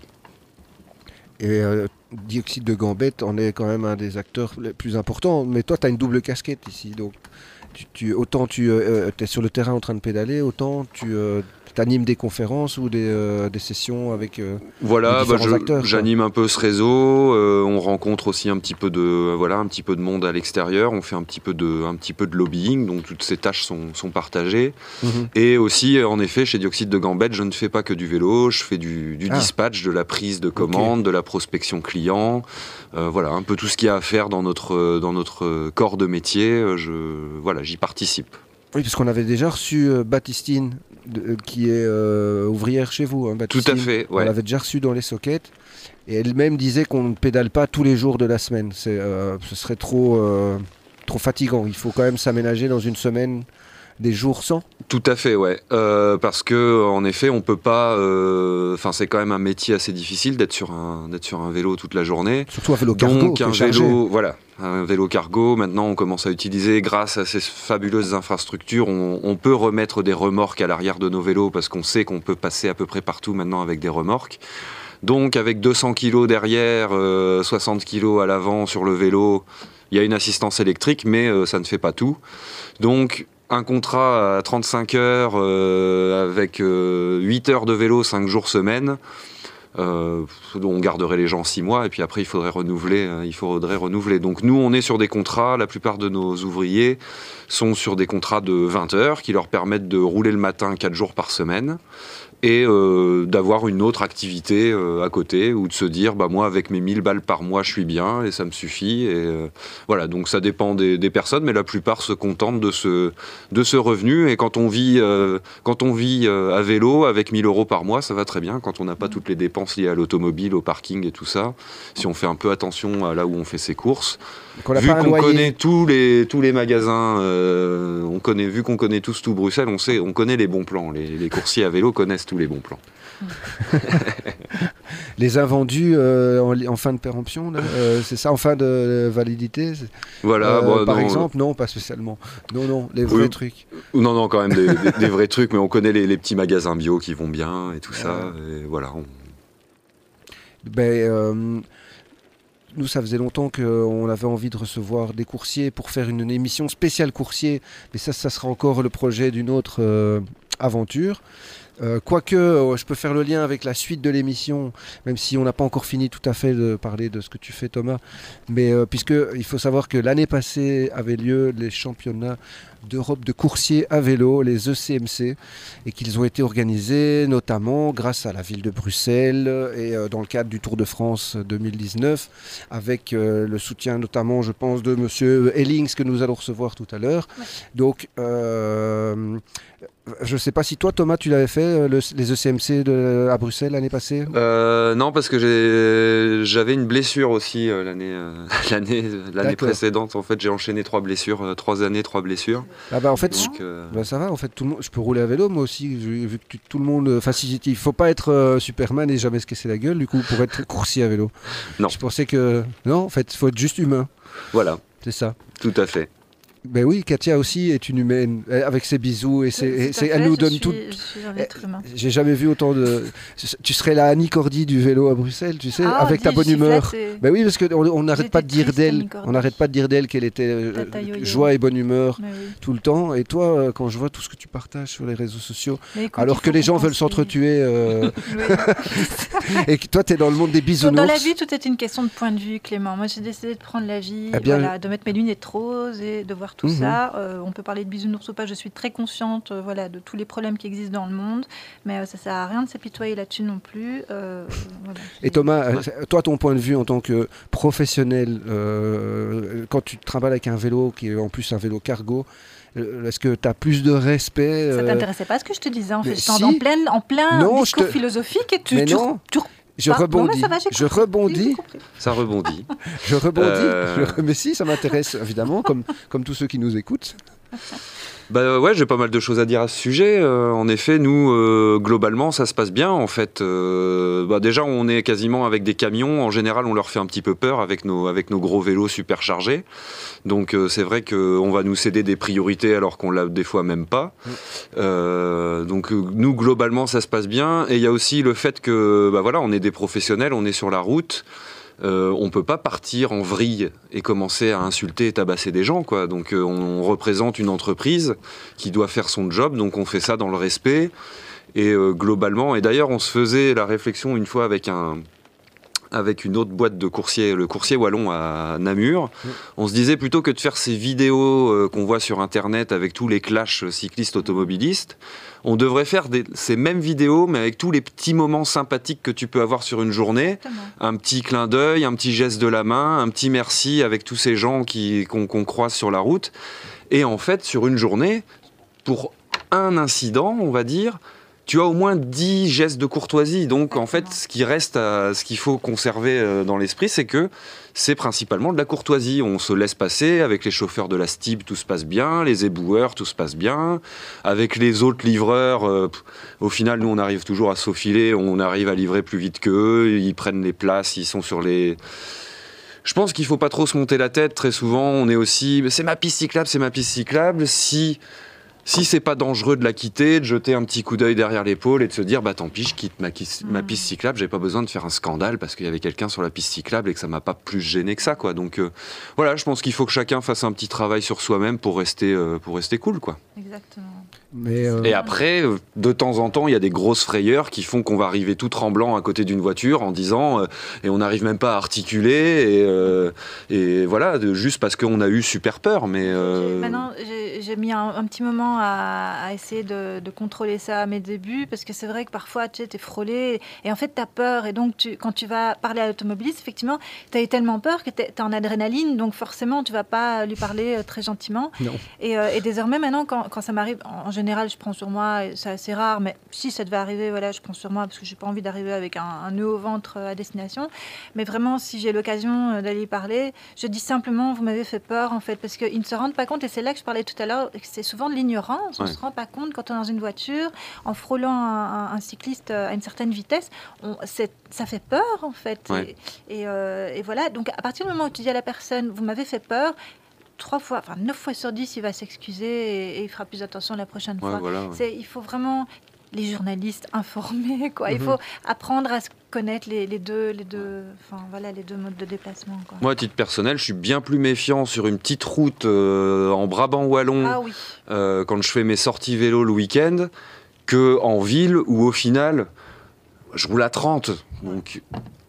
Et euh, Dioxyde de Gambette en est quand même un des acteurs les plus importants. Mais toi, tu as une double casquette ici. Donc, tu, tu- autant tu es sur le terrain en train de pédaler, autant tu animes des conférences ou des, euh, des sessions avec. euh, Voilà, les bah, différents je- acteurs, j'anime un peu ce réseau. euh, on rencontre aussi un petit peu de, voilà, un petit peu de monde à l'extérieur. On fait un petit peu de, un petit peu de lobbying. Donc toutes ces tâches sont, sont partagées. Et aussi, en effet, chez Dioxyde de Gambette, je ne fais pas que du vélo. Je fais du, du Ah. dispatch, de la prise de commande, de la prospection client. Euh, voilà, un peu tout ce qu'il y a à faire dans notre, dans notre corps de métier. Je, voilà, j'y participe. Oui, parce qu'on avait déjà reçu euh, Baptistine, de- euh, qui est euh, ouvrière chez vous. hein, Tout à fait. On Ouais. l'avait déjà reçu dans les sockets. Et elle-même disait qu'on ne pédale pas tous les jours de la semaine. Euh, ce serait trop, euh, trop fatigant. Il faut quand même s'aménager dans une semaine des jours sans. Tout à fait, ouais. Euh, parce que en effet, on peut pas. euh, Enfin, c'est quand même un métier assez difficile d'être sur un d'être sur un vélo toute la journée. Surtout un vélo cargo. Donc un chargé. vélo, voilà, un vélo cargo. Maintenant, on commence à utiliser, grâce à ces fabuleuses infrastructures, on, on peut remettre des remorques à l'arrière de nos vélos parce qu'on sait qu'on peut passer à peu près partout maintenant avec des remorques. Donc, avec 200 kg derrière, euh, 60 kg à l'avant sur le vélo, il y a une assistance électrique, mais euh, ça ne fait pas tout. Donc, un contrat à 35 heures euh, avec euh, 8 heures de vélo 5 jours semaine. Euh, on garderait les gens 6 mois et puis après il faudrait renouveler. euh, il faudrait renouveler. Donc nous on est sur des contrats. La plupart de nos ouvriers sont sur des contrats de 20 heures qui leur permettent de rouler le matin 4 jours par semaine et euh, d'avoir une autre activité euh, à côté ou de se dire bah moi avec mes 1000 balles par mois je suis bien et ça me suffit et euh, voilà. Donc ça dépend des, personnes mais la plupart se contentent de ce de ce revenu et quand on vit quand on vit à vélo avec 1000 euros par mois ça va très bien. Quand on n'a pas toutes les dépenses liées à l'automobile au parking et tout ça si on fait un peu attention à là où on fait ses courses N'a vu qu'on connaît tous les tous les magasins, euh, on connaît vu qu'on connaît tous tout Bruxelles, on sait on connaît les bons plans. Les, les coursiers à vélo connaissent tous les bons plans. (laughs) Les invendus euh, en, fin de péremption, euh, c'est ça, en fin de validité Voilà. Euh, bon, Par non, exemple, non, pas spécialement. Non, non, les vrais Oui. trucs. non non quand même des, des- (laughs) des vrais trucs, mais on connaît les, les petits magasins bio qui vont bien et tout ça. Et voilà. on- Ben, euh, nous, ça faisait longtemps qu'on avait envie de recevoir des coursiers pour faire une, émission spéciale coursier. Mais ça, ça sera encore le projet d'une autre euh, aventure. Euh, Quoique, euh, je peux faire le lien avec la suite de l'émission, même si on n'a pas encore fini tout à fait de parler de ce que tu fais, Thomas. Mais euh, puisque il faut savoir que l'année passée avaient lieu les championnats d'Europe de coursiers à vélo, les ECMC, et qu'ils ont été organisés notamment grâce à la ville de Bruxelles et dans le cadre du Tour de France 2019, avec le soutien notamment, je pense, de Monsieur Ellings que nous allons recevoir tout à l'heure. Ouais. Donc, euh, je ne sais pas si toi, Thomas, tu l'avais fait, euh, le- les ECMC de, à Bruxelles l'année passée Euh, non parce que j'avais une blessure aussi euh, l'année euh, (laughs) l'année précédente. En fait j'ai enchaîné trois blessures, trois années trois blessures. Ah bah en fait, Donc, Bah, ça va, en fait, tout le monde, je peux rouler à vélo moi aussi, vu que tout le monde. Enfin, il faut pas être Superman et jamais se casser la gueule, du coup, pour être coursier à vélo. Non. Je pensais que. Non, en fait, il faut être juste humain, voilà, c'est ça. tout à fait. Ben oui, Katia aussi est une humaine, euh, avec ses bisous et, ses, et ses- elle nous donne tout. Suis humain. J'ai jamais vu autant de. Tu serais la Annie Cordy du vélo à Bruxelles, tu sais, Ah, avec ta bonne humeur. Ben oui, parce qu'on on n'arrête pas de dire d'elle, on n'arrête pas de dire d'elle qu'elle était euh, joie et bonne humeur oui. tout le temps. Et toi, euh, quand je vois tout ce que tu partages sur les réseaux sociaux, écoute, alors que les gens veulent s'entretuer, euh, (laughs) (laughs) et que toi, tu es dans le monde des bisounours. Dans la vie, tout est une question de point de vue, Clément. Moi, j'ai décidé de prendre la vie, Eh bien, voilà, de mettre mes lunettes roses et de voir tout Mhm. ça. Euh, on peut parler de bisounours ou pas. Je suis très consciente, euh, voilà, de tous les problèmes qui existent dans le monde, mais euh, ça sert à rien de s'apitoyer là-dessus non plus. Voilà. Et Thomas, toi, ton point de vue en tant que professionnel, quand tu travailles avec un vélo qui est en plus un vélo cargo, est-ce que tu as plus de respect Ça t'intéressait pas ce que je te disais en fait. Si. en plein, en plein Non, discours te- philosophique et tu, tu- Je Ah, rebondis, ça va, j'ai je rebondis. Ça rebondit. (laughs) je rebondis. Euh. Je- Mais si, ça m'intéresse évidemment, comme, comme tous ceux qui nous écoutent. Bah ouais, j'ai pas mal de choses à dire à ce sujet. Euh, en effet, nous, euh, globalement, ça se passe bien. En fait, euh, bah déjà, on est quasiment avec des camions. En général, on leur fait un petit peu peur avec nos, avec nos gros vélos superchargés. Donc, c'est vrai qu'on va nous céder des priorités alors qu'on l'a des fois même pas. donc, nous, globalement, ça se passe bien. Et il y a aussi le fait que, bah voilà, on est des professionnels, on est sur la route. Euh, on peut pas partir en vrille et commencer à insulter et tabasser des gens. Quoi. Donc euh, on représente une entreprise qui doit faire son job, donc on fait ça dans le respect. Et euh, globalement, et d'ailleurs on se faisait la réflexion une fois avec un, avec une autre boîte de coursier, le coursier wallon à Namur. Mmh. On se disait plutôt que de faire ces vidéos qu'on voit sur Internet avec tous les clashs cyclistes automobilistes, on devrait faire ces mêmes vidéos, mais avec tous les petits moments sympathiques que tu peux avoir sur une journée. Un petit clin d'œil, un petit geste de la main, un petit merci avec tous ces gens qu'on croise sur la route. Et en fait, sur une journée, pour un incident, on va dire, tu as au moins 10 gestes de courtoisie. Donc en fait, ce qui reste, ce qu'il faut conserver euh, dans l'esprit, c'est que c'est principalement de la courtoisie. On se laisse passer avec les chauffeurs de la STIB, tout se passe bien, les éboueurs, tout se passe bien. Avec les autres livreurs, euh, au final, nous on arrive toujours à s'aufiler, on arrive à livrer plus vite qu'eux, ils prennent les places, ils sont sur les je pense qu'il faut pas trop se monter la tête. Très souvent, on est aussi, c'est ma piste cyclable, c'est ma piste cyclable. Si si c'est pas dangereux de la quitter, de jeter un petit coup d'œil derrière l'épaule et de se dire bah tant pis, je quitte ma, ma mm. piste cyclable, j'ai pas besoin de faire un scandale parce qu'il y avait quelqu'un sur la piste cyclable et que ça m'a pas plus gêné que ça quoi. Donc euh, voilà, je pense qu'il faut que chacun fasse un petit travail sur soi-même pour rester euh, pour rester cool quoi. Exactement. Euh, et après, de temps en temps, il y a des grosses frayeurs qui font qu'on va arriver tout tremblant à côté d'une voiture en disant et on n'arrive même pas à articuler et, et voilà, juste parce qu'on a eu super peur. Mais maintenant, j'ai mis un, petit moment à, essayer de, contrôler ça à mes débuts parce que c'est vrai que parfois tu es frôlé et en fait tu as peur et donc tu, quand tu vas parler à l'automobiliste, effectivement, tu as eu tellement peur que tu es, en adrénaline donc forcément tu vas pas lui parler euh, très gentiment. Et, euh, et, désormais maintenant quand, quand ça m'arrive, en, général je prends sur moi, c'est assez rare, mais si ça devait arriver, voilà, je prends sur moi parce que j'ai pas envie d'arriver avec un, un, nœud au ventre euh, à destination. Mais vraiment, si j'ai l'occasion d'aller parler, je dis simplement vous m'avez fait peur en fait parce qu'ils ne se rendent pas compte et c'est là que je parlais tout à l'heure, c'est souvent de l'ignorance. On ne se rend pas compte quand on est dans une voiture, en frôlant un, cycliste à une certaine vitesse, on, ça fait peur en fait. Euh, et, voilà, donc à partir du moment où tu dis à la personne, vous m'avez fait peur, trois fois, enfin neuf fois sur dix, il va s'excuser et, il fera plus attention la prochaine fois. Il faut vraiment les journalistes informés, (laughs) quoi. Il mhm. faut apprendre à se connaître les, deux, les deux, enfin voilà, les deux modes de déplacement. Moi, à titre personnel, je suis bien plus méfiant sur une petite route euh, en Brabant wallon ah euh, quand je fais mes sorties vélo le week-end que en ville où au final je roule à 30. Donc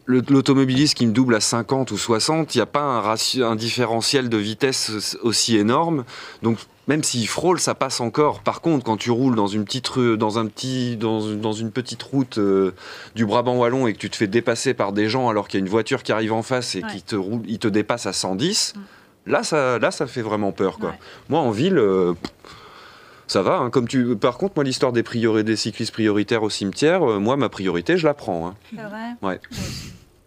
l'automobiliste qui me double à 50 ou 60, il n'y a pas un, ratio, un différentiel de vitesse aussi énorme. Donc même s'il frôle, ça passe encore. Par contre, quand tu roules dans une petite rue, dans un petit, dans, dans une petite route euh, du Brabant wallon et que tu te fais dépasser par des gens alors qu'il y a une voiture qui arrive en face et qui te roule, il te dépasse à 110, mm. là ça, là ça fait vraiment peur quoi. Moi en ville. Euh, ça va, hein, comme tu. Par contre, moi, l'histoire des, des cyclistes prioritaires au cimetière, euh, moi, ma priorité, je la prends. Hein. C'est vrai. Ouais.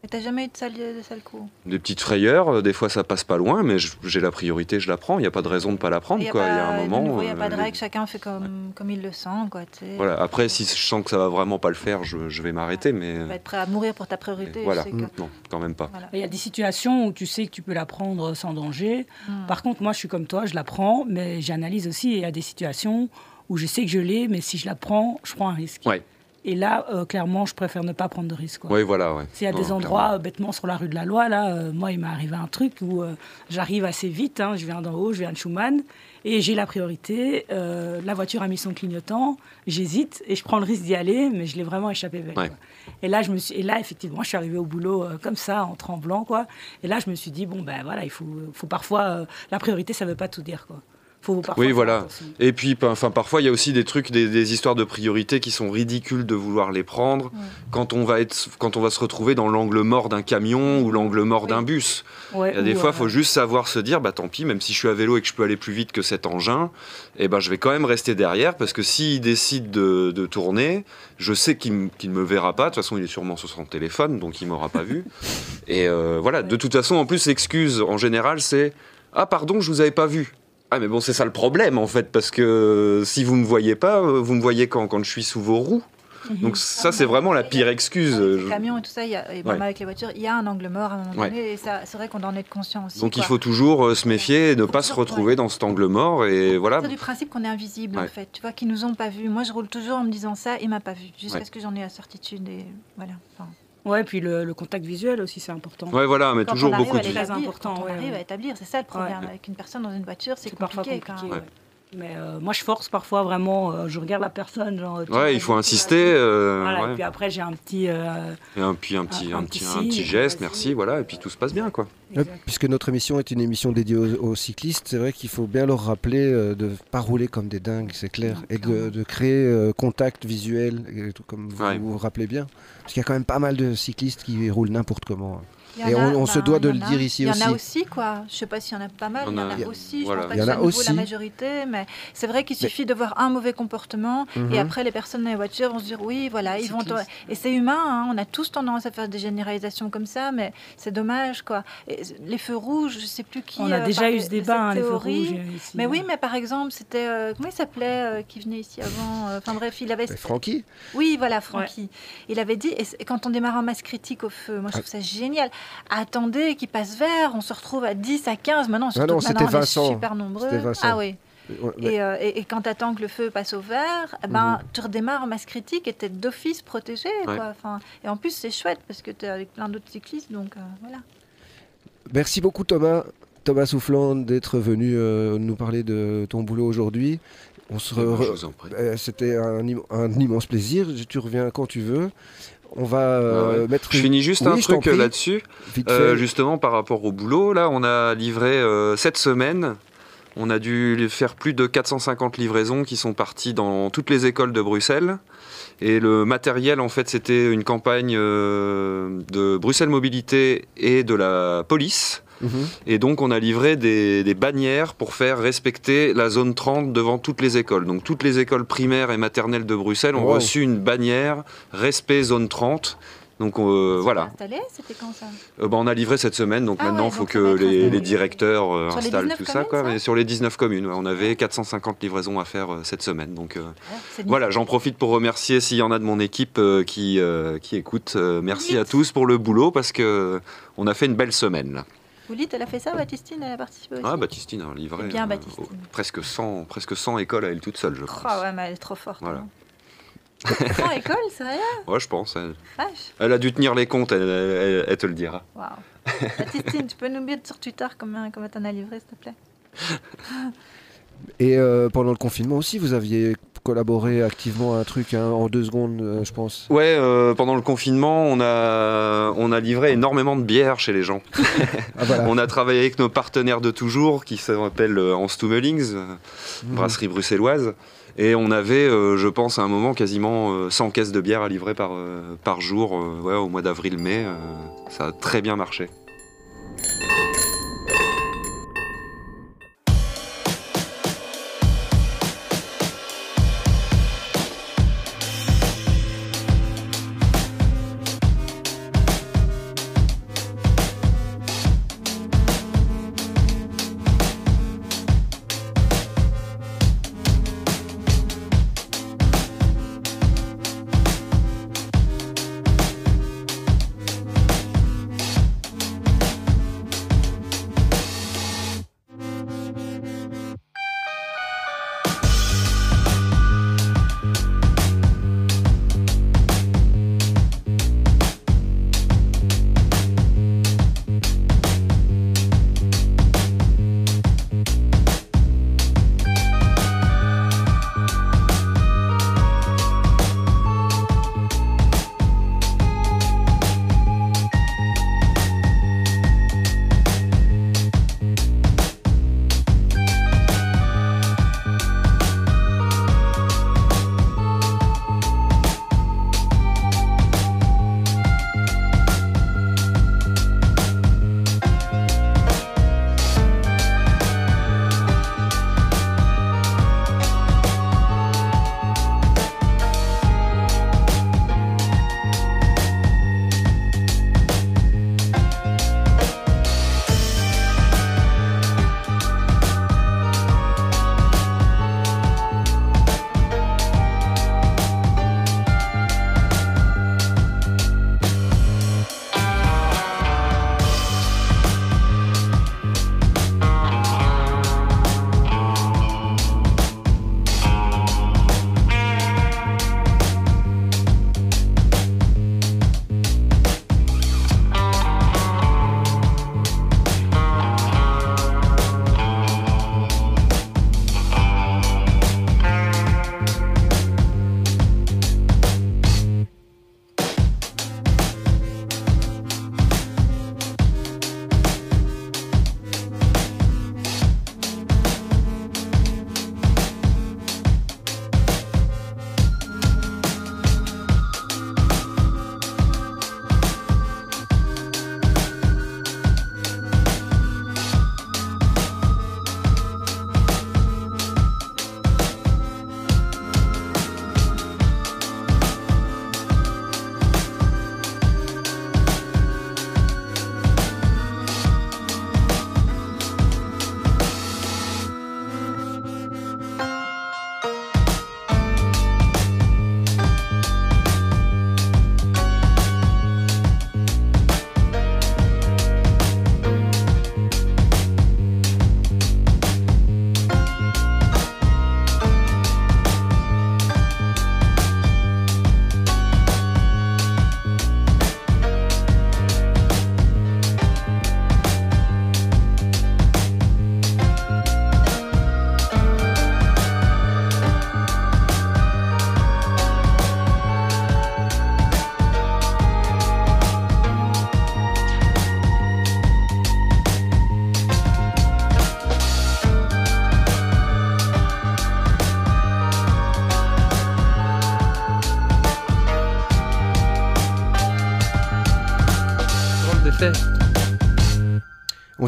Et t'as jamais eu de sale, de sale coup Des petites frayeurs, euh, des fois ça passe pas loin, mais j'ai la priorité, je la prends. Il n'y a pas de raison de pas la prendre. Il y, a un moment. Il n'y a pas de euh, règle, chacun fait comme, comme il le sent. Quoi, voilà. Après, si je sens que ça va vraiment pas le faire, je, je vais m'arrêter. Mais... Tu vas être prêt à mourir pour ta priorité. Voilà, non, quand même pas. Il y a des situations où tu sais que tu peux la prendre sans danger. Hmm. Par contre, moi je suis comme toi, je la prends, mais j'analyse aussi. Il y a des situations où je sais que je l'ai, mais si je la prends, je prends un risque. Ouais. Et là, euh, clairement, je préfère ne pas prendre de risque. Oui, voilà. Ouais. S'il y a des endroits, euh, bêtement, sur la rue de la Loi, là, euh, moi, il m'est arrivé un truc où j'arrive assez vite. Hein, je viens d'en haut, je viens de Schumann, et j'ai la priorité. la voiture a mis son clignotant, j'hésite, et je prends le risque d'y aller, mais je l'ai vraiment échappé belle. Et là, je me suis, et là, effectivement, je suis arrivé au boulot comme ça, en tremblant, quoi. Et là, je me suis dit, bon, ben voilà, il faut, faut parfois. la priorité, ça ne veut pas tout dire, quoi oui, voilà. Et puis, enfin, parfois, il y a aussi des trucs, des, histoires de priorité qui sont ridicules de vouloir les prendre quand on va être, quand on va se retrouver dans l'angle mort d'un camion ou l'angle mort d'un bus. des fois, il faut juste savoir se dire, bah tant pis, même si je suis à vélo et que je peux aller plus vite que cet engin, eh ben, je vais quand même rester derrière parce que s'il décide de, tourner, je sais qu'il ne me verra pas. De toute façon, il est sûrement sur son téléphone, donc il m'aura pas vu. (laughs) Et euh, voilà. De toute façon, en plus, l'excuse en général, c'est ah pardon, je vous avais pas vu. Ah mais bon c'est ça le problème en fait parce que si vous me voyez pas, euh, vous me voyez quand, quand je suis sous vos roues. Donc ça c'est vraiment la pire excuse. Avec les Je- camions et tout ça, il y a, et même Ouais. avec les voitures, il y a un angle mort à un moment Ouais. donné, et ça, c'est vrai qu'on en être conscient aussi. Donc il faut toujours euh, se méfier et ne pas se retrouver dans cet angle mort et voilà. C'est du principe qu'on est invisible en Ouais. fait, tu vois, qu'ils nous ont pas vus. Moi, je roule toujours en me disant ça, il m'a pas vu, jusqu'à Ouais. ce que j'en ai la certitude et voilà. Enfin, Ouais, puis le, le contact visuel aussi, c'est important. Ouais voilà, mais quand toujours on arrive beaucoup à de Très important, quand on arrive ouais. à établir, c'est ça le problème Ouais. avec une personne dans une voiture, c'est C'est parfois compliqué. compliqué. quand- ouais. Mais euh, moi, je force parfois vraiment. euh, je regarde la personne. Genre, Ouais, vois, il faut insister. euh, Voilà, ouais. et puis après, j'ai un petit. euh, Et un, puis un petit, un- un, un petit, un geste, merci, voilà, et puis tout se passe bien quoi. Puisque notre émission est une émission dédiée aux, aux cyclistes, c'est vrai qu'il faut bien leur rappeler euh, de ne pas rouler comme des dingues, c'est clair, et de, créer euh, contact visuel, comme vous Ouais. vous rappelez bien. Parce qu'il y a quand même pas mal de cyclistes qui roulent n'importe comment. Il Et a, on- se doit il de le a. dire ici Il y en a aussi. aussi, quoi. Je sais pas s'il y en a pas mal, Il il y y en en a- a aussi. voilà. Je pense pas Il y que en ce a soit à nouveau aussi. la majorité, mais c'est vrai qu'il suffit de voir un mauvais comportement Mhm. et après les personnes dans les voitures vont se dire oui, voilà, ils vont. Et c'est humain, hein, on a tous tendance à faire des généralisations comme ça, mais c'est dommage, quoi. Et les feux rouges, je sais plus qui. on a euh, déjà eu ce débat, hein, les feux rouges. euh, ici. Mais oui, mais par exemple, c'était euh, comment il s'appelait euh, qui venait ici avant Enfin bref, il avait. Francky Oui, voilà, Francky. Il avait dit, et c'est- quand on démarre en masse critique au feu, moi je Ah. trouve ça génial. Attendez qu'il passe vert, on se retrouve à 10, à 15, maintenant, surtout Ah non, c'était maintenant, on est Vincent. super nombreux. C'était Vincent. Ah oui. Et, euh, et, et quand tu attends que le feu passe au vert, eh ben, Mhm. tu redémarres en masse critique et tu es d'office protégé. Ouais. Quoi. Enfin, et en plus, c'est chouette parce que tu es avec plein d'autres cyclistes. Donc euh, voilà. Merci beaucoup Thomas, Thomas Soufflant, d'être venu euh, nous parler de ton boulot aujourd'hui. On se Eh re- C'était un, im- un immense plaisir. Tu reviens quand tu veux. On va euh, Ouais, ouais. mettre Je finis juste Oui, un truc euh, là-dessus. Euh, justement, par rapport au boulot, là, on a livré euh, cette semaine. On a dû faire plus de 450 livraisons qui sont parties dans toutes les écoles de Bruxelles. Et le matériel, en fait, c'était une campagne de Bruxelles Mobilité et de la police. Et donc, on a livré des, des bannières pour faire respecter la zone 30 devant toutes les écoles. Donc, toutes les écoles primaires et maternelles de Bruxelles ont Wow. reçu une bannière respect zone 30. Donc, euh, voilà. C'était quand ça? Euh, bah, on a livré cette semaine, donc Ah maintenant il ouais, faut que les, directeurs euh, les installent 19 tout ça. communes, Quoi. ça Mais sur les 19 communes, ouais, on avait 450 livraisons à faire euh, cette semaine. Donc euh, Ah, voilà, j'en profite pour remercier s'il y en a de mon équipe euh, qui, euh, qui écoutent. Euh, merci à tous pour le boulot parce que euh, on a fait une belle semaine. Là. Oulite, elle a fait ça, Baptistine, elle a participé aussi Ah, Baptistine a livré C'est bien, euh, Baptistine. oh, presque, 100, presque 100 écoles à elle toute seule, je pense. Oh, ouais, mais elle est trop forte. Voilà. hein. Sans école, sérieux (laughs) Ouais, je pense. Elle, Vache. elle a dû tenir les comptes, elle, elle- elle te le dira. Waouh. Baptistine, tu peux nous mettre sur Twitter combien, combien t'en as livré, s'il te plaît? Et euh, pendant le confinement aussi, vous aviez collaboré activement à un truc hein, en deux secondes, euh, je pense. Ouais, euh, pendant le confinement, on a, on a livré énormément de bière chez les gens. (laughs) Ah, voilà. On a travaillé avec nos partenaires de toujours, qui s'appellent euh, Hans Mhm. brasserie bruxelloise. Et on avait, euh, je pense, à un moment quasiment euh, 100 caisses de bière à livrer par, euh, par jour ouais, au mois d'avril-mai. ça a très bien marché.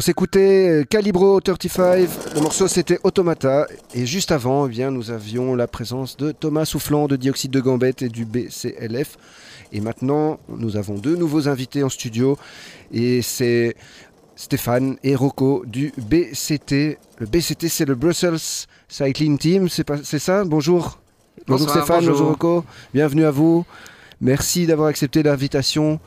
S'écoutait euh, Calibro 35, le morceau c'était Automata, et juste avant, eh bien, nous avions la présence de Thomas Soufflant de Dioxyde de Gambette et du BCLF. Et maintenant, nous avons deux nouveaux invités en studio, et c'est Stéphane et Rocco du BCT. Le BCT, c'est le Brussels Cycling Team, c'est ça? Bonjour. Bonjour Stéphane, bonjour. bonjour. Rocco, bienvenue à vous. Merci d'avoir accepté l'invitation.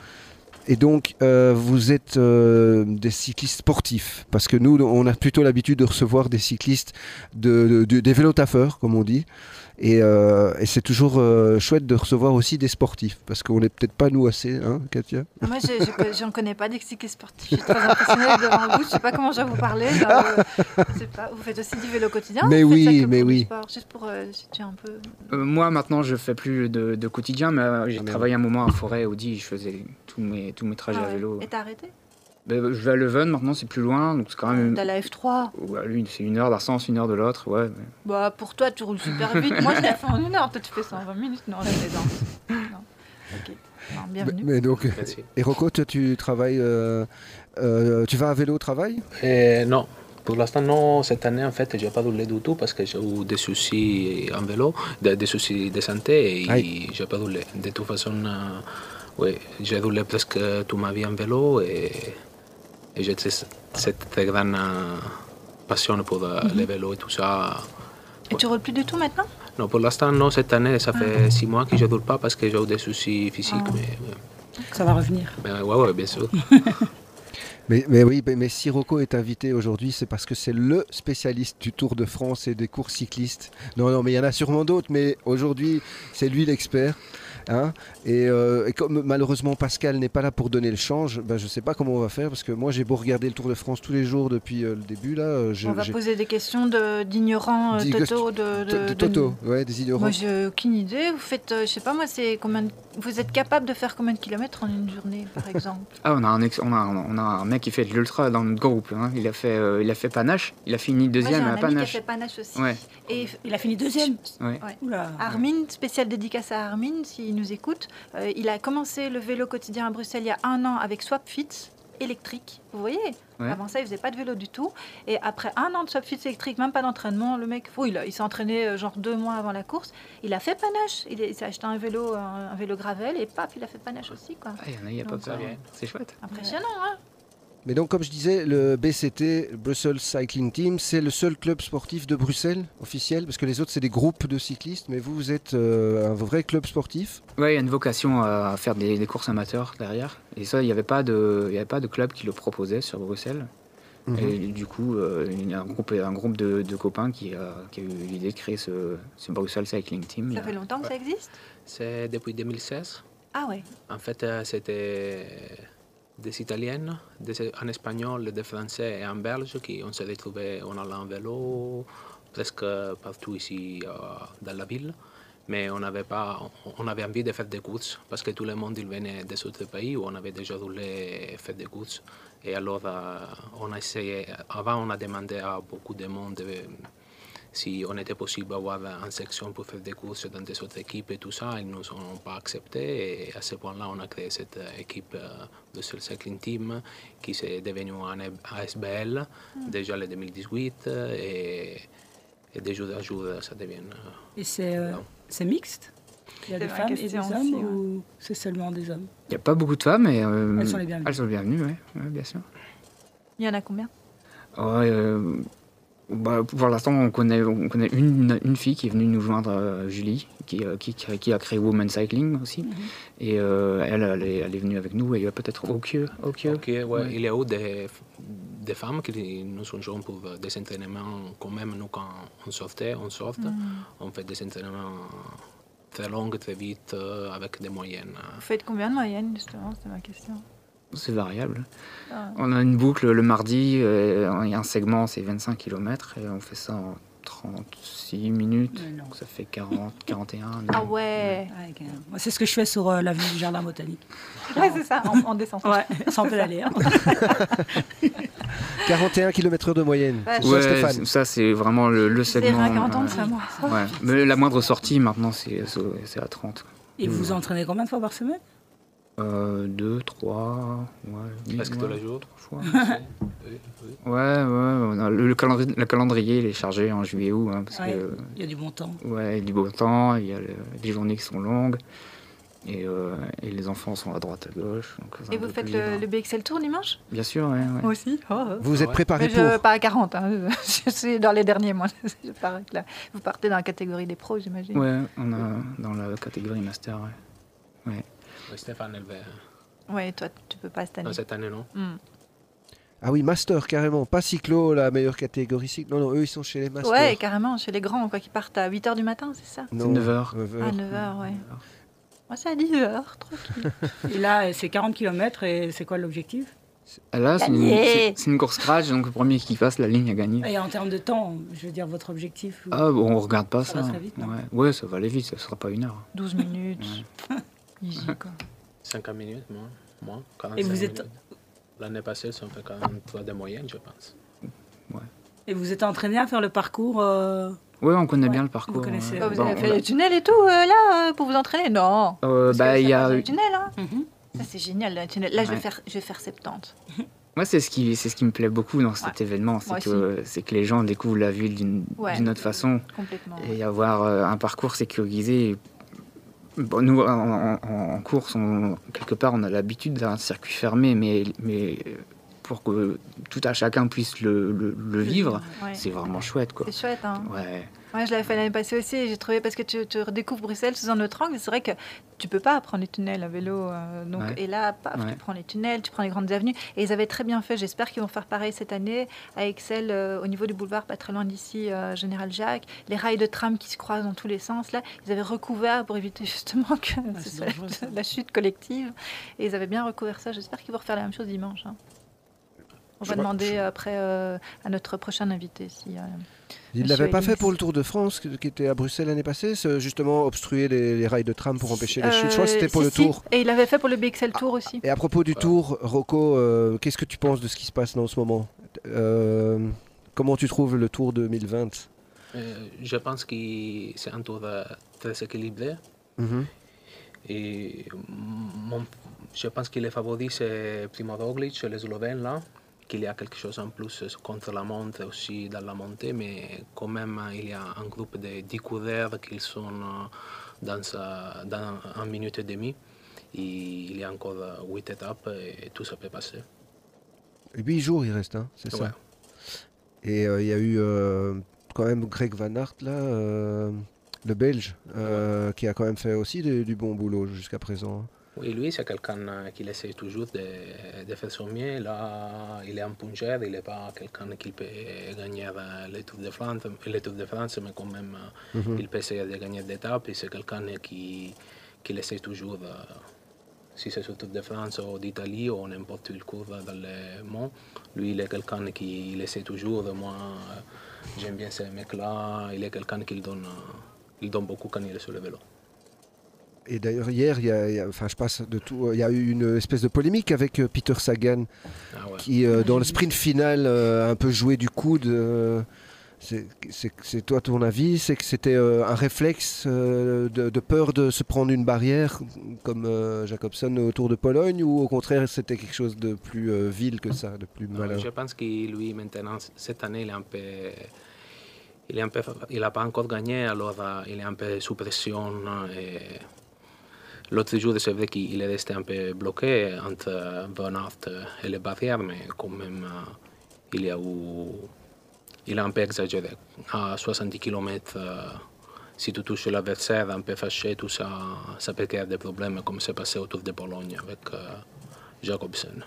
Et donc, euh, vous êtes euh, des cyclistes sportifs, parce que nous, on a plutôt l'habitude de recevoir des cyclistes, de, de- de- des vélotaffeurs, comme on dit. Et, euh, et c'est toujours euh, chouette de recevoir aussi des sportifs, parce qu'on n'est peut-être pas nous assez, hein, Katia? Moi, j'ai- j'ai- j'en connais pas des cyclistes sportifs. Je suis très impressionnée devant vous. Je sais pas comment je vais vous parler. là, euh, je sais pas. Vous faites aussi du vélo quotidien Mais oui, mais oui. sport Juste pour euh, situer un peu. Euh, moi maintenant je fais plus de, de quotidien mais j'ai Ah, travaillé un moment à Forêt Audi, je faisais tous mes, tous mes trajets Ah à ouais. vélo. Et t'as arrêté? Ben, je vais à Leuven maintenant c'est plus loin donc c'est quand même... T'as la F3. Ouais, lui c'est une heure d'un sens, une heure de l'autre, ouais. mais- Bah, pour toi, tu roules super vite. Moi, je l'ai fait en une heure. Toi, tu fais ça en 20 minutes. Non, je plaisante. Non. Ok. Non, bienvenue. mais donc, Merci. et Rocco, toi, tu travailles, euh, euh, tu vas à vélo au travail? Euh, non, pour l'instant, non. Cette année, en fait, j'ai pas roulé du tout parce que j'ai eu des soucis en vélo, des, des soucis de santé et Aïe. j'ai pas roulé. De toute façon, euh, oui, j'ai roulé presque toute ma vie en vélo et, et j'ai cette, cette très grande euh, passion pour euh, les vélos et tout ça. Et tu roules plus du tout maintenant? Non, pour l'instant, non. Cette année, ça fait six mois que je ne roule pas parce que j'ai eu des soucis physiques. Ah. Mais, Ça va revenir. mais, mais ouais, ouais, bien sûr. (laughs) Mais, mais oui, mais, mais si Rocco est invité aujourd'hui, c'est parce que c'est le spécialiste du Tour de France et des courses cyclistes. Non, non, mais il y en a sûrement d'autres, mais aujourd'hui, c'est lui l'expert. Hein. et, euh, et comme malheureusement Pascal n'est pas là pour donner le change, ben, je ne sais pas comment on va faire, parce que moi j'ai beau regarder le Tour de France tous les jours depuis euh, le début, là, euh, je- On va poser des questions de- d'ignorants euh, Dis- Toto. De, de, de- de de- Toto, ouais, des ignorants. Moi, j'ai aucune idée. Vous faites, euh, je sais pas moi, c'est combien de- Vous êtes capable de faire combien de kilomètres en une journée, par exemple? (laughs) Ah on a, un ex- on, a, on a un mec qui fait de l'ultra dans notre groupe, hein. il, a fait, euh, il a fait Panache, il a fini Moi, deuxième un à ami qui a Panache. fait Panache aussi. Ouais. Et Il a fini deuxième. Ouais. Oula. Armin, spécial dédicace à Armin, s'il nous écoute. Euh, il a commencé le vélo quotidien à Bruxelles il y a un an avec SwapFit électrique. Vous voyez Ouais. Avant ça, il faisait pas de vélo du tout. Et après un an de SwapFit électrique, même pas d'entraînement, le mec, oh, il, s'est entraîné euh, genre deux mois avant la course. Il a fait panache. Il, est- il s'est acheté un vélo, un, un vélo gravel et paf, il a fait panache aussi. Quoi. Ah, il y en a, il y a pas de vient. C'est chouette. Impressionnant, hein Mais donc, comme je disais, le BCT, Brussels Cycling Team, c'est le seul club sportif de Bruxelles officiel, parce que les autres, c'est des groupes de cyclistes, mais vous, vous êtes euh, un vrai club sportif. Ouais, il y a une vocation à faire des, des courses amateurs derrière. Et ça, il n'y avait, pas de- il y avait pas de club qui le proposait sur Bruxelles. Mhm. Et du coup, euh, il y a un groupe, un groupe de, de copains qui a, qui a eu l'idée de créer ce, ce Bruxelles Cycling Team. Ça a- fait longtemps que ça existe? C'est depuis 2016. Ah ouais. En fait, euh, c'était des Italiennes, des, un Espagnol, des Français et un Belge qui on s'est retrouvés en allant en vélo presque partout ici euh, dans la ville. Mais on avait, pas, on avait envie de faire des courses parce que tout le monde il venait des autres pays où on avait déjà roulé et fait des courses. Et alors, euh, on a essayé, avant, on a demandé à beaucoup de monde si on était possible d'avoir une section pour faire des courses dans des autres équipes et tout ça. Ils ne nous ont pas accepté. Et à ce point-là, on a créé cette euh, équipe euh, de Seul Cycling Team qui s'est devenue un ASBL déjà en 2018. euh, Et, et de jour à jour, ça devient. euh, Et c'est euh, mixte? Il y a C'est des femmes et des hommes aussi, ouais. ou c'est seulement des hommes? Il n'y a pas beaucoup de femmes, mais euh, Elles sont les bienvenues. Elles sont les bienvenues, ouais, ouais, bien sûr. Il y en a combien? Ouais, euh, bah, pour l'instant, on connaît, on connaît une, une fille qui est venue nous joindre, euh, Julie, qui, euh, qui, qui a- créé Women Cycling aussi. Mhm. Et euh, elle, elle est, elle est venue avec nous et il y a peut-être Okio. Okio. Ok, ouais, Ouais. Il y a eu des, des femmes qui nous sont joints pour des entraînements quand même. Nous, quand on sortait, on sort, on fait des entraînements très longs, très vite, avec des moyennes. Vous faites combien de moyenne, justement? C'est ma question. C'est variable. Ah. On a une boucle le mardi, euh, il y a un segment, c'est 25 km et on fait ça en 36 minutes. Donc ça fait 40, 41. (laughs) Ah ouais Ouais, C'est ce que je fais sur euh, l'avenue du Jardin Botanique. (laughs) Ouais, c'est ça, en, en descente. Ouais, sans pédaler. hein. (laughs) 41 km de moyenne. Ouais, ça, Ouais, Stéphane ça c'est vraiment le, le segment. rien qu'à entendre euh, ça, moi. ouais. Mais la moindre sortie maintenant c'est à 30. Et vous vous entraînez combien de fois par semaine? Euh, deux, trois, ouais, oui, ouais, tous les jours. trois fois. (laughs) Oui, oui. Ouais, ouais, le, le calendrier, le calendrier il est chargé en juillet-août, hein, parce Ouais. que Il y a du bon temps. ouais, il y a du beau temps, il y a le- des journées qui sont longues, et, euh, et les enfants sont à droite, à gauche. donc Et vous faites le, le BXL Tour dimanche? Bien sûr, ouais, ouais. Moi aussi. Oh, oh. Vous êtes Ouais. préparé Mais je- pour pas à 40, hein. (laughs) je suis dans les derniers, moi. (laughs) Je pars avec la- Vous partez dans la catégorie des pros, j'imagine. Ouais, on a dans la catégorie master, ouais. Oui, Stéphane élevé. Ouais, toi, tu peux pas cette année. Non, cette année, non. Hmm. Ah oui, master carrément, pas cyclo, la meilleure catégorie cyclo. Non, non, eux ils sont chez les masters. Ouais, carrément, chez les grands, quoi, qui partent à 8h du matin, c'est ça? Non, 9 heures. 9 À 9h, ouais. Moi, c'est à 10h, tranquille. (laughs) Et là, c'est 40 km et c'est quoi l'objectif? Ah, Là, c'est une, course crash, donc le premier qui passe la ligne a gagné. Et en termes de temps, je veux dire, votre objectif Ah, bon, on regarde pas Ça ça. va très vite, non? Ouais. ouais, ça va aller vite, ça sera pas une heure. 12 minutes. (laughs) Easy, quoi. 50 minutes, moins. moins 45 Et vous êtes-. L'année passée, ça fait 43 de moyenne, je pense. Et vous êtes entraîné à faire le parcours euh, Ouais, on connaît Ouais, bien le parcours. vous connaissez, ouais. Oh, vous Bon, avez fait a- les tunnels et tout, euh, là, euh, pour vous entraîner? Non. Euh, bah, il y a les tunnels, hein. mhm. Ça, c'est génial, le tunnel. Là, je vais Ouais. faire, je vais faire 70. Moi, c'est ce qui, c'est ce qui me plaît beaucoup dans cet Ouais. événement, c'est Moi que, c'est que les gens découvrent la ville d'une Ouais. d'une autre façon Complètement. et avoir euh, un parcours sécurisé. Bon, nous, en, en- course, on- quelque part, on a l'habitude d'un circuit fermé, mais, mais pour que tout à chacun puisse le, le- le vivre, Ouais. c'est vraiment chouette, quoi. C'est chouette, hein. Ouais. Ouais, je l'avais fait l'année passée aussi. et J'ai trouvé parce que tu, tu redécouvres Bruxelles sous un autre angle. C'est vrai que tu peux pas prendre les tunnels à vélo. euh, donc, Ouais. Et là, paf, Ouais. tu prends les tunnels, tu prends les grandes avenues. Et ils avaient très bien fait. J'espère qu'ils vont faire pareil cette année à Excel, euh, au niveau du boulevard, pas très loin d'ici, euh, Général Jacques. Les rails de tram qui se croisent dans tous les sens. Là, ils avaient recouvert pour éviter justement que Ah, ce soit (laughs) la chute collective. Et ils avaient bien recouvert ça. J'espère qu'ils vont refaire la même chose dimanche. hein. On Je va vois- demander je- après euh, à notre prochain invité si. euh, Ils ne l'avaient pas fait pour le Tour de France qui était à Bruxelles l'année passée, c'est justement obstruer les, les rails de tram pour empêcher les chutes. Je crois que c'était pour Euh, le si. Tour. Et il l'avait fait pour le BXL Tour aussi. Et à propos du Tour, Rocco, euh, qu'est-ce que tu penses de ce qui se passe en ce moment? Euh, Comment tu trouves le Tour 2020 Euh, je pense que c'est un tour euh, très équilibré. Mhm. Et mon- je pense que les favoris, c'est Primo Roglic, les Slovènes, là, qu'il y a quelque chose en plus contre la montre aussi dans la montée, mais quand même, il y a un groupe de 10 coureurs qui sont euh, dans, sa- dans une minute et demie. Et il y a encore 8 étapes et tout ça peut passer. Et Huit jours il reste, hein, c'est Ouais. ça. Et euh, il y a eu euh, quand même Greg Van Aert, là, euh, le Belge, euh, qui a quand même fait aussi du, du bon boulot jusqu'à présent. Oui, lui, c'est quelqu'un euh, qui essaie toujours de, de faire son mieux. Là, il est un puncheur, il n'est pas quelqu'un qui peut gagner euh, les Tours de France, les Tours de France mais quand même, euh, Mhm. il peut essayer de gagner des étapes. C'est quelqu'un qui, qui essaie toujours, euh, si c'est sur Tour de France ou d'Italie ou n'importe quelle course dans le monde, lui, il est quelqu'un qui il essaie toujours. Moi, euh, j'aime bien ces mecs-là. Il est quelqu'un qui donne, euh, il donne beaucoup quand il est sur le vélo. Et d'ailleurs, hier, il y a, il y a- enfin, je passe de tout, il y a eu une espèce de polémique avec euh, Peter Sagan, Ah ouais. qui, euh, dans le sprint final, euh, a un peu joué du coude. c'est- toi ton avis C'est que c'était un réflexe de, de peur de se prendre une barrière, comme Jacobson au Tour de Pologne, ou au contraire, c'était quelque chose de plus vil que ça, de plus malin? je pense que lui, maintenant, cette année, il est un peu. Il est un peu, il n'a pas encore gagné, alors il est un peu sous pression. Et l'autre jour, c'est vrai qu'il est resté un peu bloqué entre euh, Aert et les barrières, mais quand même, euh, il, y a eu, il a un peu exagéré. À 70 km, si tu touches l'adversaire un peu fâché, tout ça, ça peut créer des problèmes, comme c'est passé au Tour de Pologne avec euh, Jacobsen.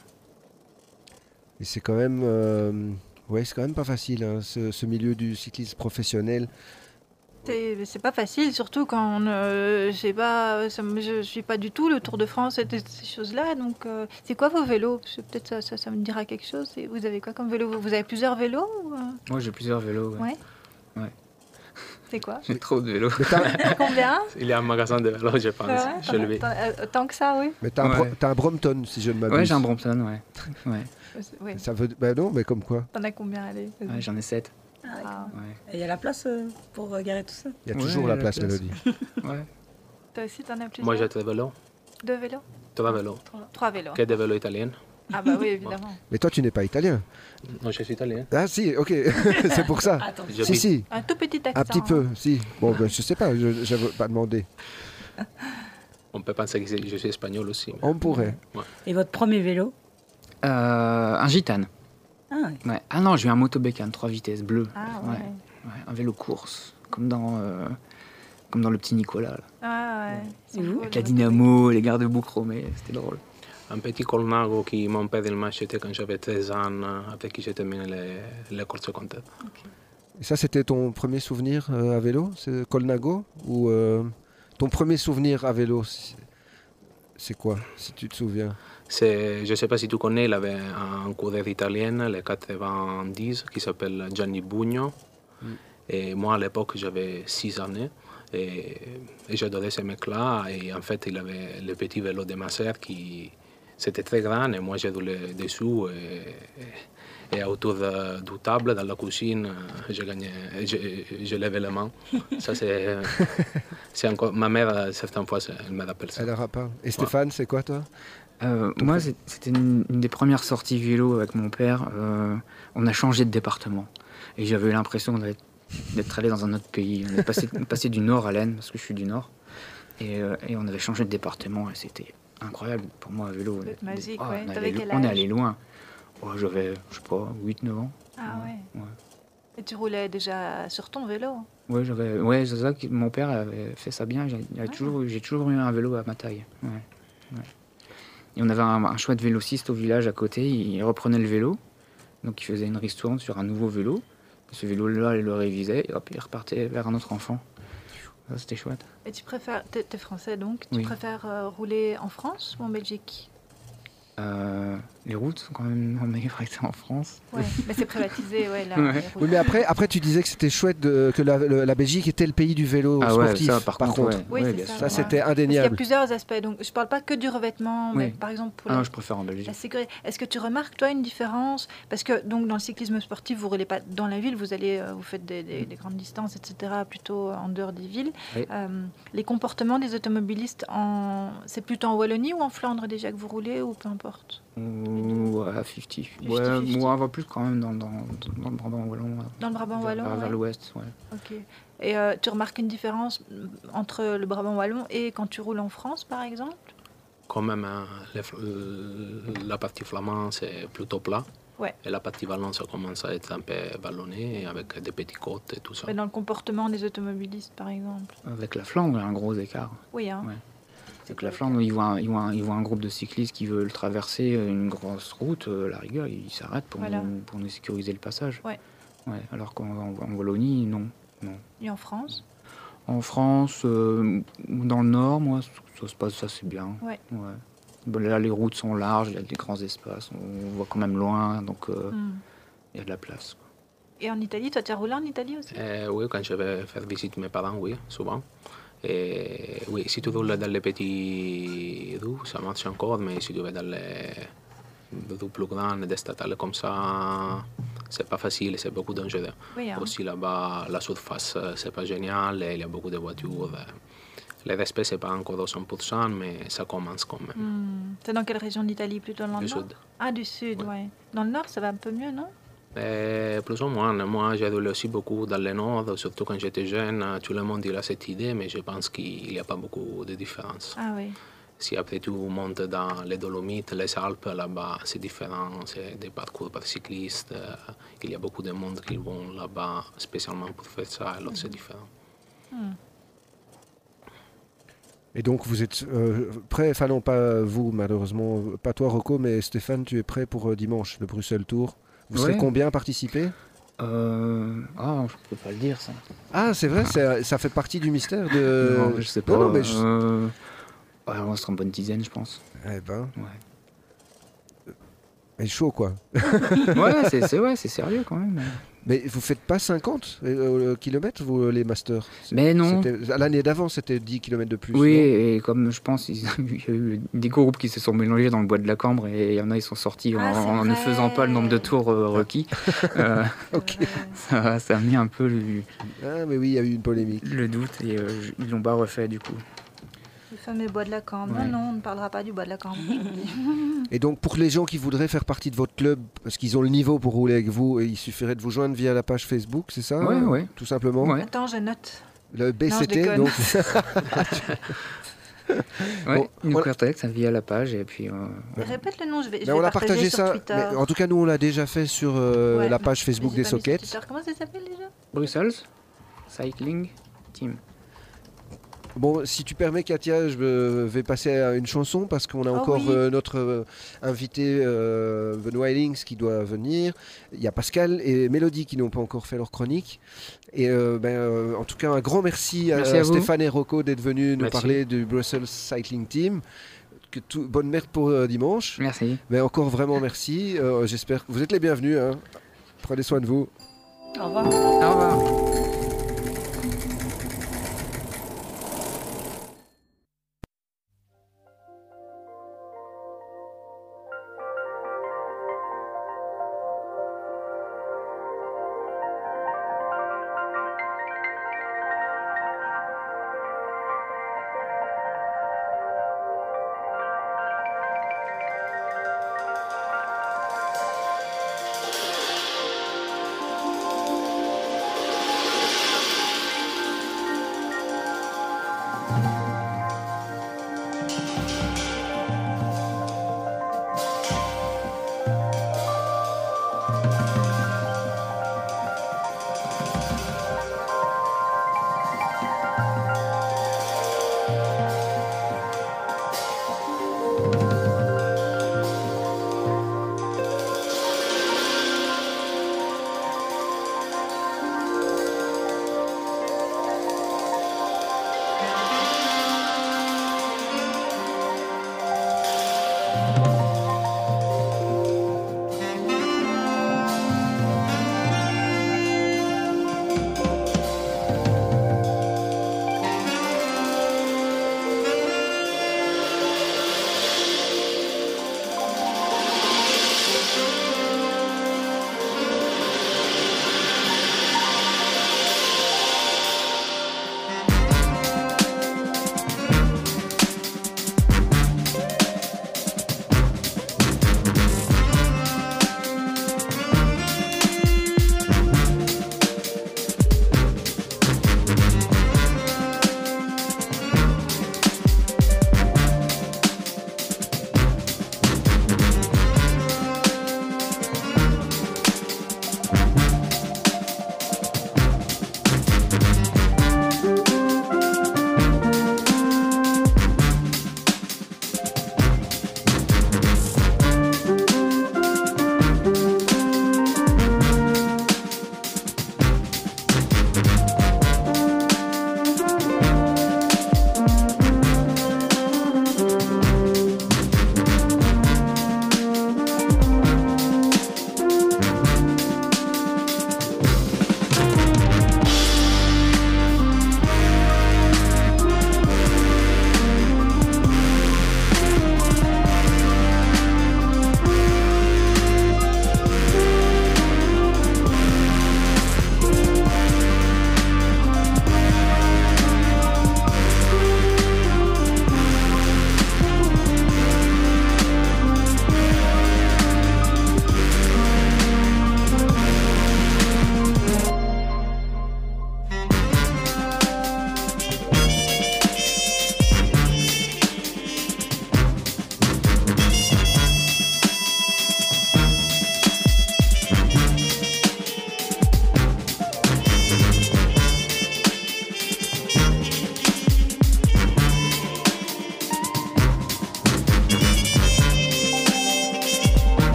Et c'est quand même, euh, ouais, c'est quand même pas facile, hein, ce, ce milieu du cyclisme professionnel. C'est pas facile, surtout quand euh, je pas, ça je suis pas du tout le Tour de France et toutes ces choses-là. Donc, euh, c'est quoi vos vélos? Peut-être ça, ça, ça me dira quelque chose. Vous avez quoi comme vélo? Vous avez plusieurs vélos ou, euh, Moi, j'ai plusieurs vélos. ouais. Ouais. Ouais. C'est quoi? (laughs) J'ai trop de vélos. (laughs) Combien? Il y a un magasin de vélo, je pense, Ouais, chez lui. tant, euh, tant que ça, oui. Mais t'as un, Ouais. Un Brompton, si je ne m'abuse. Ouais, j'ai un Brompton, ouais. ouais. Oui. Ça veut, bah non, mais comme quoi T'en as combien allez. Ouais, J'en ai sept. Ah. Ouais. Et il y a la place euh, pour euh, garer tout ça? Il y a Ouais, toujours il y a la la place, place. Mélodie. (laughs) ouais. Toi aussi, t'en as plusieurs? Moi, j'ai deux vélos. Deux vélos? Trois vélos. Trois vélos. Que des vélos italiens. Ah bah oui, évidemment. Mais toi, tu n'es pas italien. Non, je suis italien. Ah si, ok, (laughs) c'est pour ça. Attends. Si, si, Un tout petit accent. un petit peu, si. Bon, ben, je sais pas, je n'avais pas demandé. (laughs) On peut penser que je suis espagnol aussi. mais- On pourrait. Et votre premier vélo? Euh, un gitane. Ah, Ouais. Ah non, j'ai eu un motobécane 3 vitesses bleu. Ah ouais. Ouais. Ouais, un vélo course, comme dans, euh, comme dans le petit Nicolas. là. Ah ouais. Avec la dynamo, les garde-boue chromés, c'était drôle. Un petit colnago qui mon père il m'a acheté quand j'avais 13 ans, avec qui j'ai terminé les- l'école secondaire. Et ça, c'était ton premier souvenir euh, à vélo C'est Colnago Ou euh, ton premier souvenir à vélo c'est- quoi, si tu te souviens? Je ne sais pas si tu connais, il avait un coureur italien, les 90, qui s'appelle Gianni Bugno. Et moi, à l'époque, j'avais 6 années. Et, et j'adorais ce mec-là. Et en fait, il avait le petit vélo de ma sœur qui... C'était très grand et moi j'ai roulé dessous et, et, et autour de, du table dans la cuisine, je gagnais, je, je levais les mains. (laughs) Ça c'est, c'est encore, ma mère certaines fois elle me rappelle ça. Elle pas. Et Stéphane, c'est quoi toi? Euh, moi, c'est- c'était une, une des premières sorties vélo avec mon père. Euh, on a changé de département. Et j'avais l'impression d'être allé dans un autre pays. On est passé, (laughs) passé du nord à l'Aisne, parce que je suis du nord. Et, euh, et on avait changé de département et c'était incroyable pour moi à vélo. Être magique, Ah, ouais. on, est allé, on est loin. Oh, J'avais, je sais pas, 8-9 ans. Ah ouais. Ouais. Et tu roulais déjà sur ton vélo Ouais, j'avais, ouais, c'est ça que mon père avait fait ça bien. J'ai, Ah. toujours, eu un vélo à ma taille. Ouais, ouais. Et on avait un, un chouette vélociste au village à côté. Il reprenait le vélo, donc il faisait une ristourne sur un nouveau vélo. Ce vélo-là, il le révisait et hop, il repartait vers un autre enfant. C'était chouette. Et tu préfères, t'es t'es français donc, tu Oui. préfères euh, rouler en France ou en Belgique? Euh, les routes sont quand même (laughs) que en France. Ouais, mais c'est privatisé, ouais. Là, Ouais. Oui, mais après, après tu disais que c'était chouette de- que la, le- la Belgique était le pays du vélo Ah ouais, sportif. ça, par, contre, ouais. Oui, ça. Ça, c'était Parce qu'il y a indéniable. plusieurs aspects. Donc, je parle pas que du revêtement, mais par exemple pour Ah, la, non, je préfère en Belgique. la sécurité. Est-ce que tu remarques toi une différence? Parce que donc dans le cyclisme sportif, vous roulez pas dans la ville, vous allez, euh, vous faites des, des- des grandes distances, etc. Plutôt en dehors des villes. Oui. Euh, les comportements des automobilistes, en... c'est plutôt en Wallonie ou en Flandre déjà que vous roulez ou peu importe? Ou à 50. 50-50. Ouais, moi, on va plus quand même dans, dans, dans le Brabant wallon. ouais. Dans le Brabant wallon. Vers, vers ouais. l'ouest, ouais. Ok. Et euh, tu remarques une différence entre le Brabant wallon et quand tu roules en France, par exemple? Quand même, hein, les euh, la partie flamande, c'est plutôt plat. Ouais. Et la partie wallonne, ça commence à être un peu vallonné, avec des petites côtes et tout ça. Mais Dans le comportement des automobilistes, par exemple? Avec la Flandre, il y a un gros écart. Oui, hein. Ouais. C'est que la Flandre, ils voient, un, ils, voient un, ils voient un groupe de cyclistes qui veulent traverser une grosse route, euh, la rigueur, ils s'arrêtent pour, Voilà. nous, pour nous sécuriser le passage. Ouais. Ouais, alors qu'en en, en Wallonie, non. Et en France? En France, euh, dans le nord, moi, ça se passe, ça c'est bien. Ouais. Là, les routes sont larges, il y a des grands espaces, on voit quand même loin, donc euh, Hmm. il y a de la place. quoi. Et en Italie, toi, tu as roulé en Italie aussi? Euh, oui, quand je vais faire visite mes parents, oui, souvent. Et oui, si tu roules dans les petits rues, ça marche encore, mais si tu vas dans les rues plus grandes, des statales comme ça, c'est pas facile, c'est beaucoup dangereux. Oui, hein. Aussi là-bas, la surface, euh, c'est pas génial, et il y a beaucoup de voitures. Le respect, c'est pas encore au 100%, mais ça commence quand même. Hmm. C'est dans quelle région d'Italie Plutôt dans le Du sud. Ah, du sud, ouais. Dans le nord, ça va un peu mieux, non? Et plus ou moins. Moi, j'ai roulé aussi beaucoup dans le nord, surtout quand j'étais jeune. Tout le monde il a cette idée, mais je pense qu'il n'y a pas beaucoup de différence. Ah oui. Si après tu montes dans les Dolomites, les Alpes, là-bas, c'est différent. C'est des parcours par cyclistes. euh, Il y a beaucoup de monde qui vont là-bas spécialement pour faire ça, alors c'est différent. Et donc vous êtes euh, prêt, enfin non pas vous malheureusement, pas toi Rocco, mais Stéphane, tu es prêt pour euh, dimanche, le Bruxelles Tour? Vous serez combien à participer Euh, ah, je peux pas le dire ça. Ah c'est vrai, ça fait partie du mystère de... non, je sais pas. Non, non, mais je- euh, ouais, on sera une bonne dizaine, je pense. Eh ben, Ouais, c'est chaud quoi. (laughs) ouais c'est c'est- ouais, c'est sérieux quand même. Mais vous faites pas 50 euh, km vous euh, les masters? Mais non. L'année d'avant c'était 10 km de plus. Oui, et comme je pense, (laughs) il y a eu des groupes qui se sont mélangés dans le bois de la Cambre et il y en a, ils sont sortis en- Ah, en, ne faisant pas le nombre de tours euh, requis. (laughs) Euh, Ok. ça, ça a mis un peu le, Ah mais oui, il y a eu une polémique. le doute et euh, ils l'ont pas refait du coup. Le fameux bois de la Cambre. Ouais. Non, non, on ne parlera pas du bois de la Cambre. (laughs) Et donc pour les gens qui voudraient faire partie de votre club, parce qu'ils ont le niveau pour rouler avec vous, il suffirait de vous joindre via la page Facebook, c'est ça Ouais, ouais. Tout simplement. Ouais. Attends, je note. Le BCT, déconne. donc. (laughs) Ouais, Bon, nous voilà. contactent via la page et puis. euh, Répète le nom, je vais, je Ben, vais on a partagé ça. Mais en tout cas, nous on l'a déjà fait sur euh, Ouais, la page Facebook des sockets. Comment ça s'appelle déjà? Brussels Cycling Team. Bon, si tu permets, Katia, je vais passer à une chanson parce qu'on a Oh encore oui. euh, notre euh, invité euh, Benoît Ellings qui doit venir. Il y a Pascal et Mélodie qui n'ont pas encore fait leur chronique. Et euh, ben, euh, en tout cas, un grand merci, Merci à. Stéphane et Rocco d'être venus nous Merci. parler du Brussels Cycling Team. Que tout, bonne merde pour euh, dimanche. Merci. Mais encore vraiment merci. Euh, J'espère que vous êtes les bienvenus. hein. Prenez soin de vous. Au revoir. Au revoir.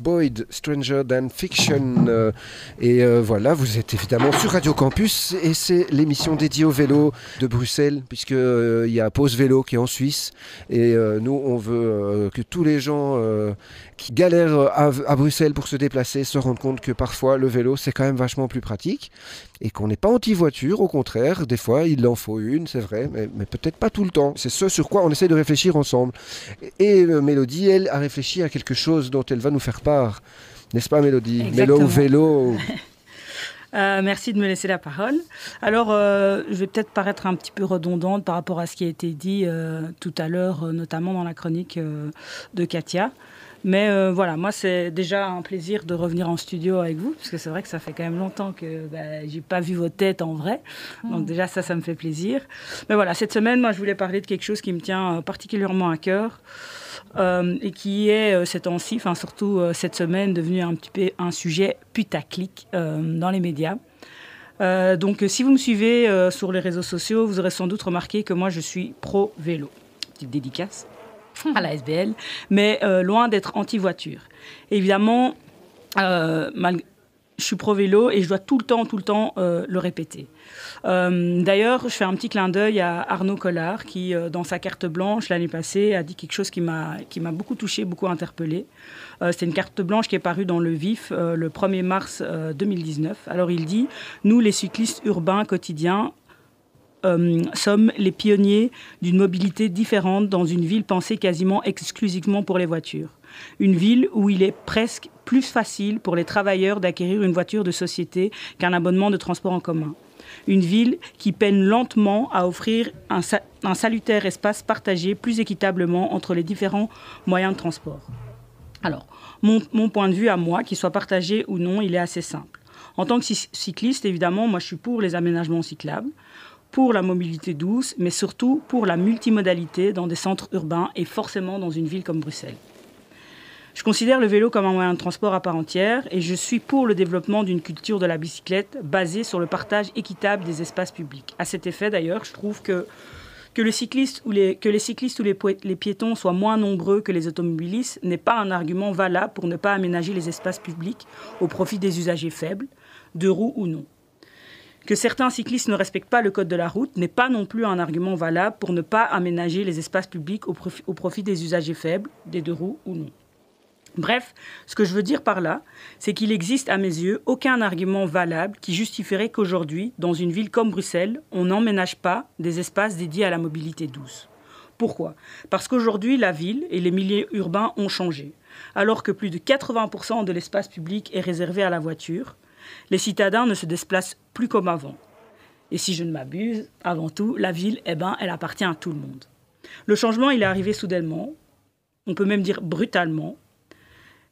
Boyd, Stranger Than Fiction. Euh, et euh, voilà, vous êtes évidemment sur Radio Campus et c'est l'émission dédiée au vélo de Bruxelles, puisqu'il il y a Pause Vélo qui est en Suisse. Et nous, on veut que tous les gens qui galèrent à, Bruxelles pour se déplacer se rendent compte que parfois le vélo, c'est quand même vachement plus pratique et qu'on n'est pas anti-voiture, au contraire, des fois il en faut une, c'est vrai, mais, peut-être pas tout le temps. C'est ce sur quoi on essaie de réfléchir ensemble. Et, et Mélodie, elle, a réfléchi à quelque chose dont elle va nous faire part. N'est-ce pas Mélodie? Mélo vélo? (laughs) Euh, merci de me laisser la parole. Alors, euh, je vais peut-être paraître un petit peu redondante par rapport à ce qui a été dit euh, tout à l'heure, notamment dans la chronique de Katia. Mais euh, voilà, moi, c'est déjà un plaisir de revenir en studio avec vous, parce que c'est vrai que ça fait quand même longtemps que bah, j'ai pas vu vos têtes en vrai. Donc mm. déjà, ça, ça me fait plaisir. Mais voilà, cette semaine, moi, je voulais parler de quelque chose qui me tient euh, particulièrement à cœur. Euh, et qui est ces temps-ci, enfin surtout cette semaine, devenu un petit peu un sujet putaclic dans les médias. donc si vous me suivez sur les réseaux sociaux, vous aurez sans doute remarqué que moi je suis pro-vélo. Petite dédicace (laughs) à la SBL, mais euh, loin d'être anti-voiture. Évidemment, euh, je suis pro-vélo et je dois tout le temps, tout le temps euh, le répéter. D'ailleurs, je fais un petit clin d'œil à Arnaud Collard qui, dans sa carte blanche l'année passée, a dit quelque chose qui m'a beaucoup touché, beaucoup interpellé. C'est une carte blanche qui est parue dans Le Vif le 1er mars 2019. Alors il dit, nous les cyclistes urbains quotidiens, euh, sommes les pionniers d'une mobilité différente dans une ville pensée quasiment exclusivement pour les voitures. Une ville où il est presque plus facile pour les travailleurs d'acquérir une voiture de société qu'un abonnement de transport en commun. Une ville qui peine lentement à offrir un, salutaire espace partagé plus équitablement entre les différents moyens de transport. Alors, mon, mon point de vue à moi, qu'il soit partagé ou non, il est assez simple. En tant que cycliste, évidemment, moi je suis pour les aménagements cyclables pour la mobilité douce, mais surtout pour la multimodalité dans des centres urbains et forcément dans une ville comme Bruxelles. Je considère le vélo comme un moyen de transport à part entière et je suis pour le développement d'une culture de la bicyclette basée sur le partage équitable des espaces publics. À cet effet, d'ailleurs, je trouve que les, cyclistes ou les piétons soient moins nombreux que les automobilistes n'est pas un argument valable pour ne pas aménager les espaces publics au profit des usagers faibles, de roues ou non. Que certains cyclistes ne respectent pas le code de la route n'est pas non plus un argument valable pour ne pas aménager les espaces publics au profit, des usagers faibles, des deux roues ou non. Bref, ce que je veux dire par là, c'est qu'il existe à mes yeux aucun argument valable qui justifierait qu'aujourd'hui, dans une ville comme Bruxelles, on n'emménage pas des espaces dédiés à la mobilité douce. Pourquoi? Parce qu'aujourd'hui, la ville et les milieux urbains ont changé. Alors que plus de 80% de l'espace public est réservé à la voiture, les citadins ne se déplacent plus comme avant. Et si je ne m'abuse, avant tout, la ville, eh ben, elle appartient à tout le monde. Le changement, il est arrivé soudainement, on peut même dire brutalement.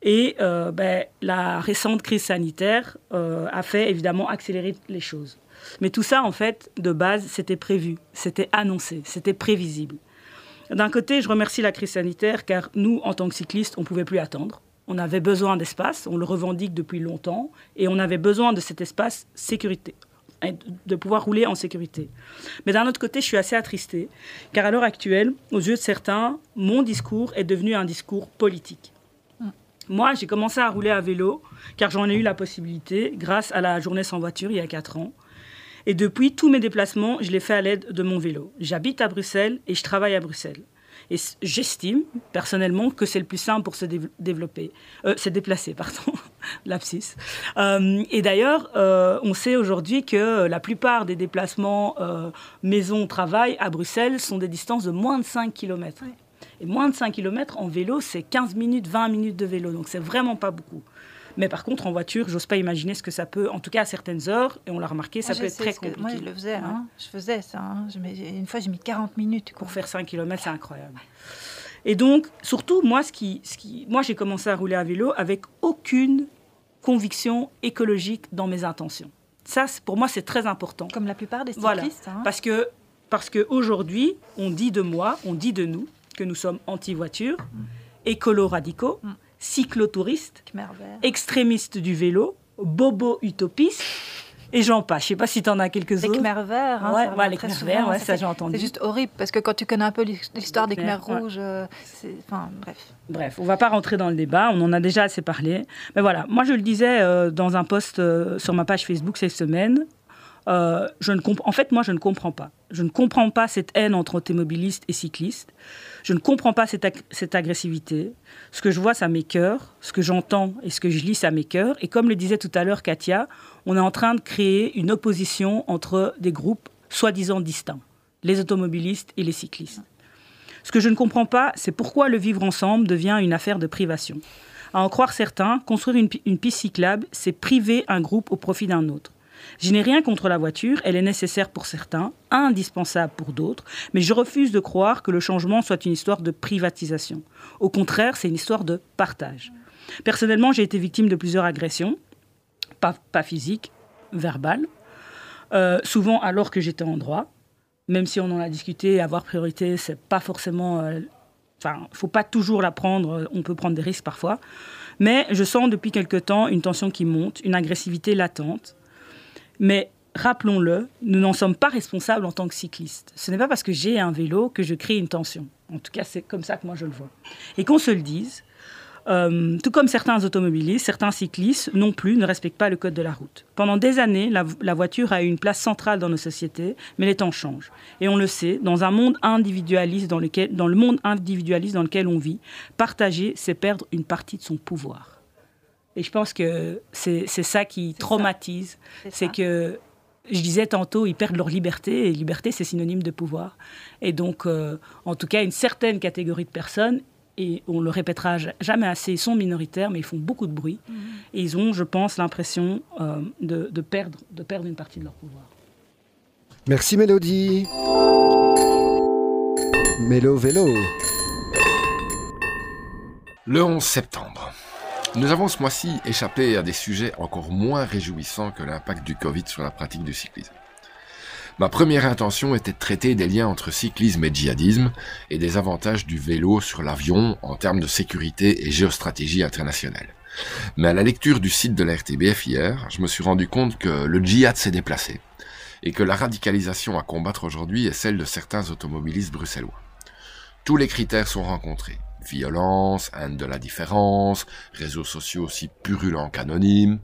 Et euh, ben, la récente crise sanitaire euh, a fait évidemment accélérer les choses. Mais tout ça, en fait, de base, c'était prévu, c'était annoncé, c'était prévisible. D'un côté, je remercie la crise sanitaire car nous, en tant que cyclistes, on ne pouvait plus attendre. On avait besoin d'espace, on le revendique depuis longtemps, et on avait besoin de cet espace sécurité, de pouvoir rouler en sécurité. Mais d'un autre côté, je suis assez attristée, car à l'heure actuelle, aux yeux de certains, mon discours est devenu un discours politique. Mm. Moi, j'ai commencé à rouler à vélo, car j'en ai eu la possibilité grâce à la journée sans voiture il y a 4 ans. Et depuis, tous mes déplacements, je les fais à l'aide de mon vélo. J'habite à Bruxelles et je travaille à Bruxelles. Et j'estime personnellement que c'est le plus simple pour se développer, euh, se déplacer, pardon, lapsus. Euh, et d'ailleurs, euh, on sait aujourd'hui que la plupart des déplacements maison-travail à Bruxelles sont des distances de moins de 5 km. Et moins de 5 km en vélo, c'est 15 minutes, 20 minutes de vélo. Donc c'est vraiment pas beaucoup. Mais par contre, en voiture, j'ose pas imaginer ce que ça peut, en tout cas à certaines heures, et on l'a remarqué, ça peut être très compliqué. moi, je le faisais, hein. je faisais ça. Hein. une fois, j'ai mis 40 minutes. Pour faire 5 km, c'est incroyable. Et donc, surtout, moi, ce qui, ce qui, moi j'ai commencé à rouler à vélo avec aucune conviction écologique dans mes intentions. Ça, pour moi, c'est très important. Comme la plupart des cyclistes. Hein. Parce que parce qu'aujourd'hui, on dit de moi, on dit de nous que nous sommes anti-voiture, mm. écolo-radicaux, mm cyclotouristes, extrémistes du vélo, bobo utopistes, Et j'en passe. Je sais pas si tu en as quelques Les autres. Khmers verts. hein, Ouais, ça ouais, les verts, Ça, j'ai entendu. C'est juste horrible parce que quand tu connais un peu l'histoire des ouais. rouges, euh. Enfin, bref. Bref, on va pas rentrer dans le débat, on en a déjà assez parlé. Mais voilà, moi je le disais euh, dans un post euh, sur ma page Facebook cette semaine. je ne comp- en fait, moi, je ne comprends pas. Je ne comprends pas cette haine entre automobilistes et cyclistes. Je ne comprends pas cette, ag- cette agressivité. Ce que je vois, ça m'écœure. Ce que j'entends et ce que je lis, ça m'écœure. Et comme le disait tout à l'heure Katia, on est en train de créer une opposition entre des groupes soi-disant distincts, les automobilistes et les cyclistes. Ce que je ne comprends pas, c'est pourquoi le vivre ensemble devient une affaire de privation. À en croire certains, construire une piste cyclable, c'est priver un groupe au profit d'un autre. Je n'ai rien contre la voiture, elle est nécessaire pour certains, indispensable pour d'autres, mais je refuse de croire que le changement soit une histoire de privatisation. Au contraire, c'est une histoire de partage. Personnellement, j'ai été victime de plusieurs agressions, pas, physiques, verbales, euh, souvent alors que j'étais en droit, même si on en a discuté, avoir priorité, c'est pas forcément. euh, Enfin, faut pas toujours la prendre, on peut prendre des risques parfois. Mais je sens depuis quelque temps une tension qui monte, une agressivité latente. Mais rappelons-le, nous n'en sommes pas responsables en tant que cyclistes. Ce n'est pas parce que j'ai un vélo que je crée une tension. En tout cas, c'est comme ça que moi je le vois. Et qu'on se le dise, euh, tout comme certains automobilistes, certains cyclistes non plus ne respectent pas le code de la route. Pendant des années, la, la voiture a eu une place centrale dans nos sociétés, mais les temps changent. Et on le sait, dans un monde individualiste dans, lequel, dans le monde individualiste dans lequel on vit, partager, c'est perdre une partie de son pouvoir. Et je pense que c'est ça qui traumatise, c'est que je disais tantôt, ils perdent leur liberté, et liberté, c'est synonyme de pouvoir. Et donc, euh, en tout cas, une certaine catégorie de personnes, et on le répétera ja- jamais assez, ils sont minoritaires, mais ils font beaucoup de bruit. Et ils ont, je pense, l'impression euh, de, de perdre, de perdre une partie de leur pouvoir. Merci Mélodie. Mélo vélo. Le 11 septembre. Nous avons ce mois-ci échappé à des sujets encore moins réjouissants que l'impact du Covid sur la pratique du cyclisme. Ma première intention était de traiter des liens entre cyclisme et djihadisme et des avantages du vélo sur l'avion en termes de sécurité et géostratégie internationale. Mais à la lecture du site de la RTBF hier, je me suis rendu compte que le djihad s'est déplacé et que la radicalisation à combattre aujourd'hui est celle de certains automobilistes bruxellois. Tous les critères sont rencontrés. Violence, haine de la différence, réseaux sociaux aussi purulents qu'anonymes.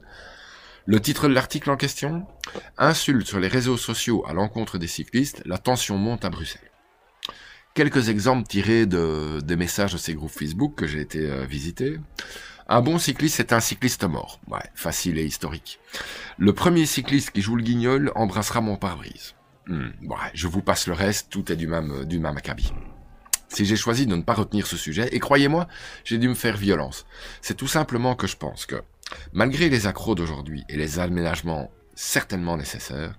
Le titre de l'article en question Insulte sur les réseaux sociaux à l'encontre des cyclistes, la tension monte à Bruxelles. Quelques exemples tirés de, des messages de ces groupes Facebook que j'ai été euh, visiter. Un bon cycliste est un cycliste mort. Ouais, facile et historique. Le premier cycliste qui joue le guignol embrassera mon pare-brise. Hmm, ouais, je vous passe le reste, tout est du même, du même acabit. Si j'ai choisi de ne pas retenir ce sujet, et croyez-moi, j'ai dû me faire violence, c'est tout simplement que je pense que, malgré les accros d'aujourd'hui et les aménagements certainement nécessaires,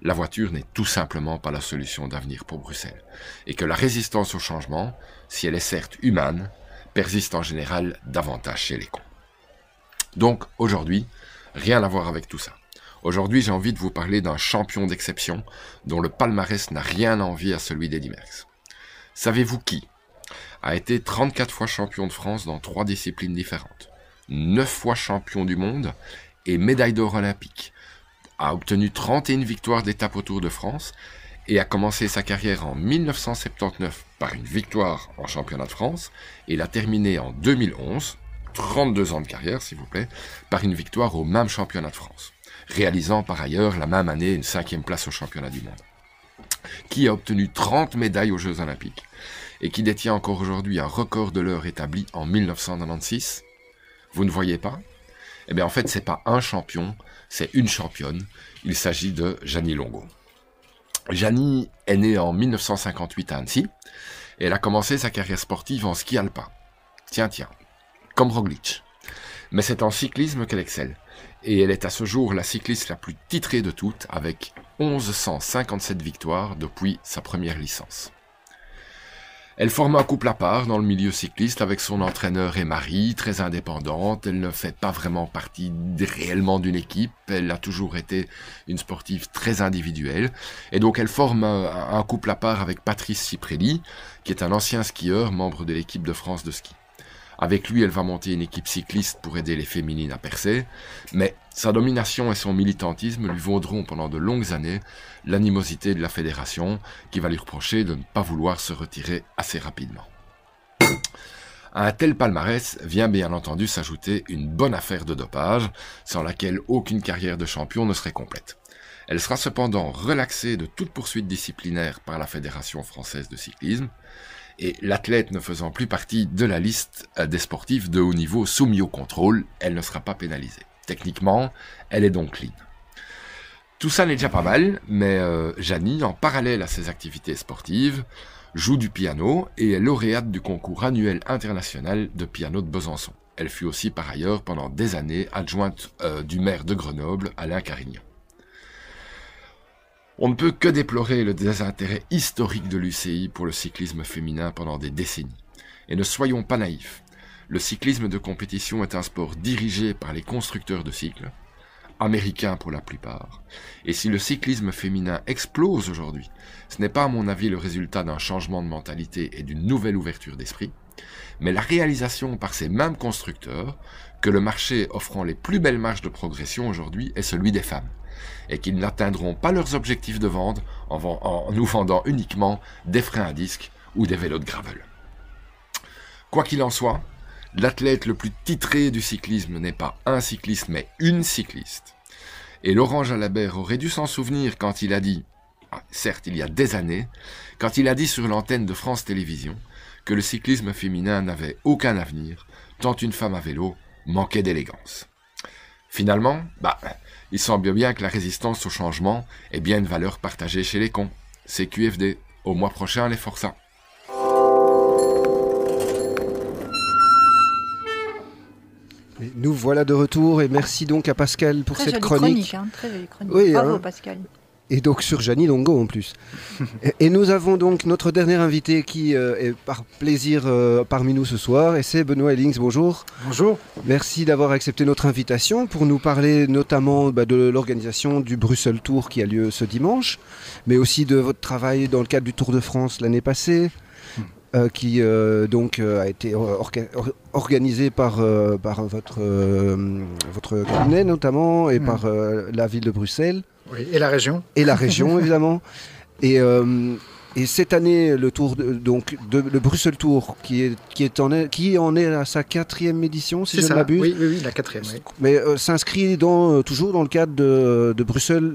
la voiture n'est tout simplement pas la solution d'avenir pour Bruxelles, et que la résistance au changement, si elle est certes humaine, persiste en général davantage chez les cons. Donc, aujourd'hui, rien à voir avec tout ça. Aujourd'hui, j'ai envie de vous parler d'un champion d'exception dont le palmarès n'a rien à envier à celui d'Eddie Merckx. Savez-vous qui a été 34 fois champion de France dans trois disciplines différentes, 9 fois champion du monde et médaille d'or olympique, a obtenu 31 victoires d'étape au Tour de France et a commencé sa carrière en 1979 par une victoire en championnat de France et l'a terminé en 2011, 32 ans de carrière s'il vous plaît, par une victoire au même championnat de France, réalisant par ailleurs la même année une cinquième place au championnat du monde qui a obtenu 30 médailles aux Jeux Olympiques et qui détient encore aujourd'hui un record de l'heure établi en 1996. Vous ne voyez pas? Eh bien en fait c'est pas un champion, c'est une championne. Il s'agit de Janie Longo. Janie est née en 1958 à Annecy et elle a commencé sa carrière sportive en ski alpin. Tiens tiens, comme Roglic. Mais c'est en cyclisme qu'elle excelle et elle est à ce jour la cycliste la plus titrée de toutes avec 1157 victoires depuis sa première licence. Elle forme un couple à part dans le milieu cycliste avec son entraîneur et mari, très indépendante. Elle ne fait pas vraiment partie réellement d'une équipe. Elle a toujours été une sportive très individuelle. Et donc elle forme un, un couple à part avec Patrice Ciprelli, qui est un ancien skieur, membre de l'équipe de France de ski. Avec lui, elle va monter une équipe cycliste pour aider les féminines à percer, mais sa domination et son militantisme lui vaudront pendant de longues années l'animosité de la fédération qui va lui reprocher de ne pas vouloir se retirer assez rapidement. À un tel palmarès vient bien entendu s'ajouter une bonne affaire de dopage, sans laquelle aucune carrière de champion ne serait complète. Elle sera cependant relaxée de toute poursuite disciplinaire par la Fédération française de cyclisme, et l'athlète ne faisant plus partie de la liste des sportifs de haut niveau soumis au contrôle, elle ne sera pas pénalisée. Techniquement, elle est donc clean. Tout ça n'est déjà pas mal, mais euh, en parallèle à ses activités sportives, joue du piano et est lauréate du concours annuel international de piano de Besançon. Elle fut aussi par ailleurs pendant des années adjointe euh, du maire de Grenoble, Alain Carignan. On ne peut que déplorer le désintérêt historique de l'UCI pour le cyclisme féminin pendant des décennies. Et ne soyons pas naïfs. Le cyclisme de compétition est un sport dirigé par les constructeurs de cycles, américains pour la plupart. Et si le cyclisme féminin explose aujourd'hui, ce n'est pas à mon avis le résultat d'un changement de mentalité et d'une nouvelle ouverture d'esprit, mais la réalisation par ces mêmes constructeurs que le marché offrant les plus belles marges de progression aujourd'hui est celui des femmes, et qu'ils n'atteindront pas leurs objectifs de vente en, nous vendant uniquement des freins à disque ou des vélos de gravel. Quoi qu'il en soit, L'athlète le plus titré du cyclisme n'est pas un cycliste, mais une cycliste. Et Laurent Jalabert aurait dû s'en souvenir quand il a dit, ah, certes il y a des années, quand il a dit sur l'antenne de France Télévisions que le cyclisme féminin n'avait aucun avenir, tant une femme à vélo manquait d'élégance. Finalement, bah, il semble bien que la résistance au changement est bien une valeur partagée chez les cons. C'est QFD. Au mois prochain, les forçats. Nous voilà de retour et merci donc à Pascal pour cette chronique. Hein, très jolie chronique. Oui, Bravo hein. Pascal. Et donc sur Janie Longo en plus. (laughs) et, nous avons donc notre dernier invité qui euh, est par plaisir euh, parmi nous ce soir et c'est Benoît Ellings. Bonjour. Bonjour. Merci d'avoir accepté notre invitation pour nous parler notamment bah, de l'organisation du Bruxelles Tour qui a lieu ce dimanche, mais aussi de votre travail dans le cadre du Tour de France l'année passée, euh, qui euh, donc euh, a été organisé par, par votre, votre cabinet notamment et hmm. par la ville de Bruxelles. Oui, et la région. Et la région (laughs) évidemment. Et, et cette année, le tour de, donc de, le Bruxelles Tour, qui est qui est en qui en est à sa quatrième édition, si je ne m'abuse. Oui, oui, oui, la quatrième. Oui. Mais s'inscrit dans toujours dans le cadre de, de Bruxelles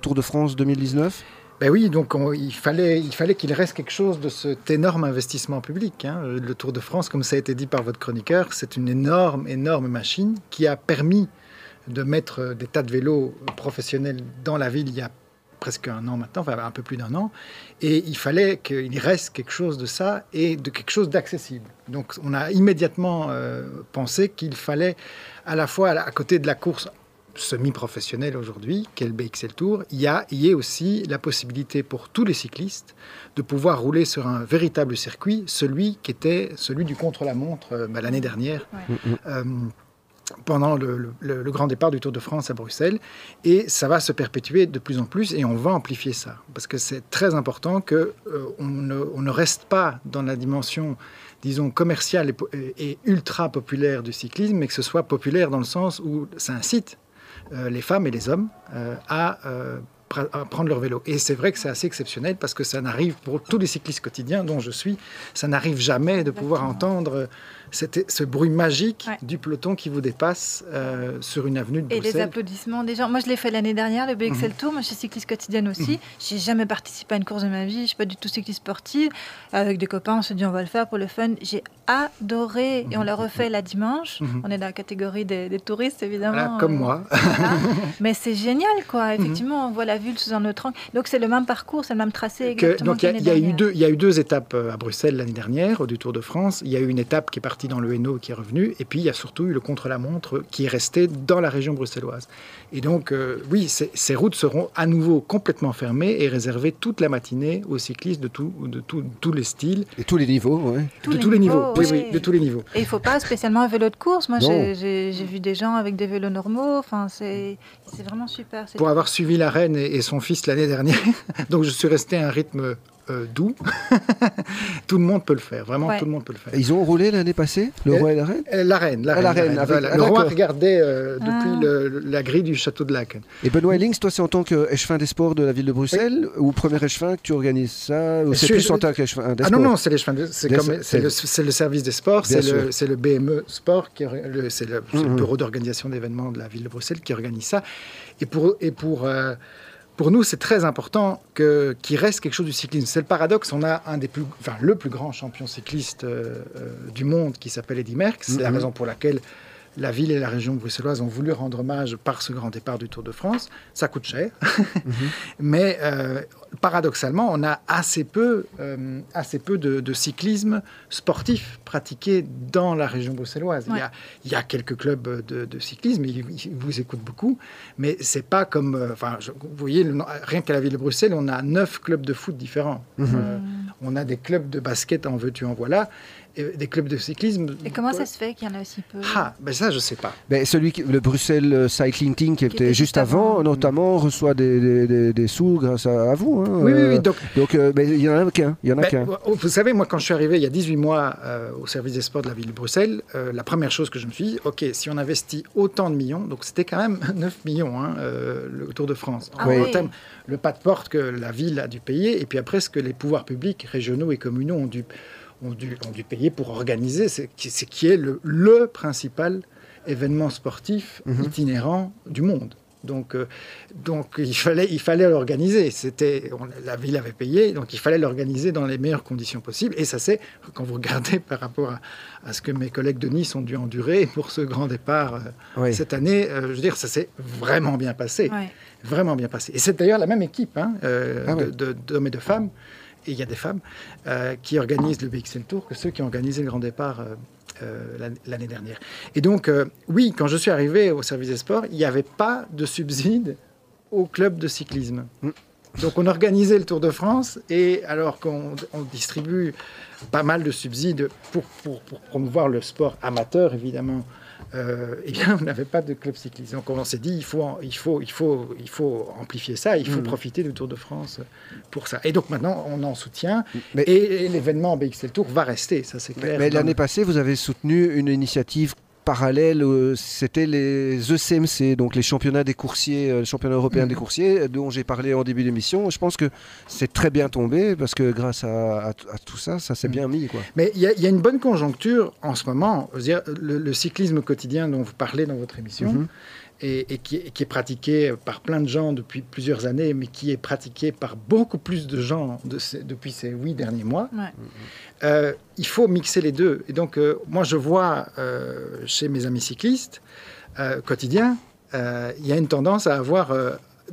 Tour de France 2019. Ben oui, donc il fallait il fallait qu'il reste quelque chose de cet énorme investissement public. Hein. Le Tour de France, comme ça a été dit par votre chroniqueur, c'est une énorme, énorme machine qui a permis de mettre des tas de vélos professionnels dans la ville il y a presque un an maintenant, enfin un peu plus d'un an, et il fallait qu'il reste quelque chose de ça et de quelque chose d'accessible. Donc on a immédiatement euh, pensé qu'il fallait à la fois à côté de la course semi-professionnel aujourd'hui, qu'est le BXL Tour, il y a, il y a aussi la possibilité pour tous les cyclistes de pouvoir rouler sur un véritable circuit, celui qui était celui du contre-la-montre euh, bah, l'année dernière. Euh, pendant le, grand départ du Tour de France à Bruxelles. Et ça va se perpétuer de plus en plus et on va amplifier ça. Parce que c'est très important qu'on euh, ne, on ne reste pas dans la dimension disons, commerciale et, ultra populaire du cyclisme, mais que ce soit populaire dans le sens où ça incite euh, les femmes et les hommes euh, euh, à prendre leur vélo. Et c'est vrai que c'est assez exceptionnel parce que ça n'arrive pour tous les cyclistes quotidiens dont je suis, ça n'arrive jamais de pouvoir entendre c'était ce bruit magique du peloton qui vous dépasse euh, sur une avenue de Bruxelles. Et les applaudissements des gens. Moi, je l'ai fait l'année dernière, le BXL mhm. Tour. Moi, je suis cycliste quotidienne aussi. Mhm. J'ai jamais participé à une course de ma vie. Je suis pas du tout cycliste sportive. Avec des copains, on se dit on va le faire pour le fun. J'ai adoré et on l'a refait la dimanche. Mhm. On est dans la catégorie des, touristes, évidemment. comme moi. (laughs) Mais c'est génial, quoi. Effectivement, on voit la ville sous un autre angle. Donc, c'est le même parcours, c'est le même tracé. donc, il y, a eu deux, il y a eu deux étapes euh, à Bruxelles l'année dernière, du Tour de France. Il y a eu une étape qui est partie dans le Hainaut qui est revenu, et puis il y a surtout eu le contre-la-montre qui est resté dans la région bruxelloise. Et donc, euh, oui, ces routes seront à nouveau complètement fermées et réservées toute la matinée aux cyclistes de, tout, de tous les styles. Et tous les niveaux, oui. De tous les niveaux, oui, oui, de tous les niveaux. Et il ne faut pas spécialement un vélo de course. Moi, j'ai vu des gens avec des vélos normaux. Enfin, c'est vraiment super. Pour avoir suivi la reine et, son fils l'année dernière, (laughs) donc je suis resté à un rythme euh, doux. (laughs) tout le monde peut le faire, vraiment Ouais. tout le monde peut le faire. Ils ont roulé l'année passée, le Euh, roi et la reine Euh, La reine, la Ah, reine, la reine, avec- voilà. ah, Le roi regardait euh, depuis Ah. le- la grille du château de Laken. Et Benoît Ellings, toi, c'est en tant qu'échevin des sports de la ville de Bruxelles ou premier échevin que tu organises ça c'est plus en tant qu'échevin des Ah non, sports non, c'est de- c'est le, service des sports, Bien c'est le, sûr. c'est le BME Sport, qui, c'est le, le Mhm. bureau d'organisation d'événements de la ville de Bruxelles qui organise ça. Et pour, et pour, euh, pour nous, c'est très important que, qu'il reste quelque chose du cyclisme. C'est le paradoxe, on a un des plus, enfin, le plus grand champion cycliste euh, euh, du monde qui s'appelle Eddy Merckx. C'est la Mhm. raison pour laquelle la ville et la région bruxelloise ont voulu rendre hommage par ce grand départ du Tour de France. Ça coûte cher. (laughs) Mais euh, paradoxalement, on a assez peu, euh, assez peu de, de cyclisme sportif pratiqué dans la région bruxelloise. Il, y a, il y a quelques clubs de, de cyclisme, ils, ils vous écoutent beaucoup, mais c'est pas comme. euh, Enfin, vous voyez, le- rien qu'à la ville de Bruxelles, on a neuf clubs de foot différents. Euh, on a des clubs de basket, en veux-tu, en voilà, des clubs de cyclisme. Et comment ça se fait qu'il y en a aussi peu? Ah, ben ça, je sais pas. Ben, celui qui- le Bruxelles Cycling Team qui, était, juste avant, notamment, reçoit des, des- des- des sous grâce à, à vous. hein. Oui, oui, Euh, oui. Donc, Donc, euh, mais il y en a qu'un. Il y en a Ben, qu'un. vous- vous savez, moi, quand je suis arrivé il y a 18 mois euh, au service des sports de la ville de Bruxelles, euh, la première chose que je me suis dit, OK, si on investit autant de millions, donc c'était quand même (laughs) 9 millions, hein, euh, le Tour de France. Ah Oui. En termes- le pas de porte que la ville a dû payer, et puis après, ce que les pouvoirs publics, régionaux et communaux ont dû, ont dû, ont dû payer pour organiser, c'est qui, est le, le principal événement sportif Mhm. itinérant du monde. Donc, euh, donc il fallait, il fallait l'organiser. C'était, la ville avait payé, donc il fallait l'organiser dans les meilleures conditions possibles. Et ça, c'est quand vous regardez par rapport à, à ce que mes collègues de Nice ont dû endurer pour ce grand départ euh, Oui. cette année. euh, je veux dire, ça s'est vraiment bien passé, Ouais. vraiment bien passé. Et c'est d'ailleurs la même équipe hein, euh, Ah de- d'hommes et de femmes. Et il y a des femmes euh, qui organisent le BXL Tour que ceux qui ont organisé le grand départ euh, euh, l'an- l'année dernière. Et donc, oui, quand je suis arrivé au service des sports, il n'y avait pas de subside au club de cyclisme. Donc, on organisait le Tour de France et alors qu'on on distribue pas mal de subsides pour, pour promouvoir le sport amateur, évidemment, euh, eh bien, (laughs) on n'avait pas de club cycliste. Donc, on s'est dit, il faut, il, faut, il, faut, il faut amplifier ça, il faut Mm. profiter du Tour de France pour ça. Et donc, maintenant, on en soutient. Mais- Et, et l'événement BXL Tour va rester, ça c'est clair. Mais l'année passée, vous avez soutenu une initiative parallèle, euh, c'était les ECMC, donc les championnats des coursiers, euh, le championnat européen Mhm. des coursiers, euh, dont j'ai parlé en début d'émission. Je pense que c'est très bien tombé parce que grâce à, à- à tout ça, ça s'est Mhm. bien mis. Quoi. Mais il y, a- il y a une bonne conjoncture en ce moment. Je veux dire, le, le cyclisme quotidien dont vous parlez dans votre émission, Mhm. Et, et qui, est- qui est pratiqué par plein de gens depuis plusieurs années, mais qui est pratiqué par beaucoup plus de gens de ces- depuis ces huit derniers mois, Ouais. euh, il faut mixer les deux. Et donc, euh, moi, je vois euh, chez mes amis cyclistes quotidiens, il y a une tendance à avoir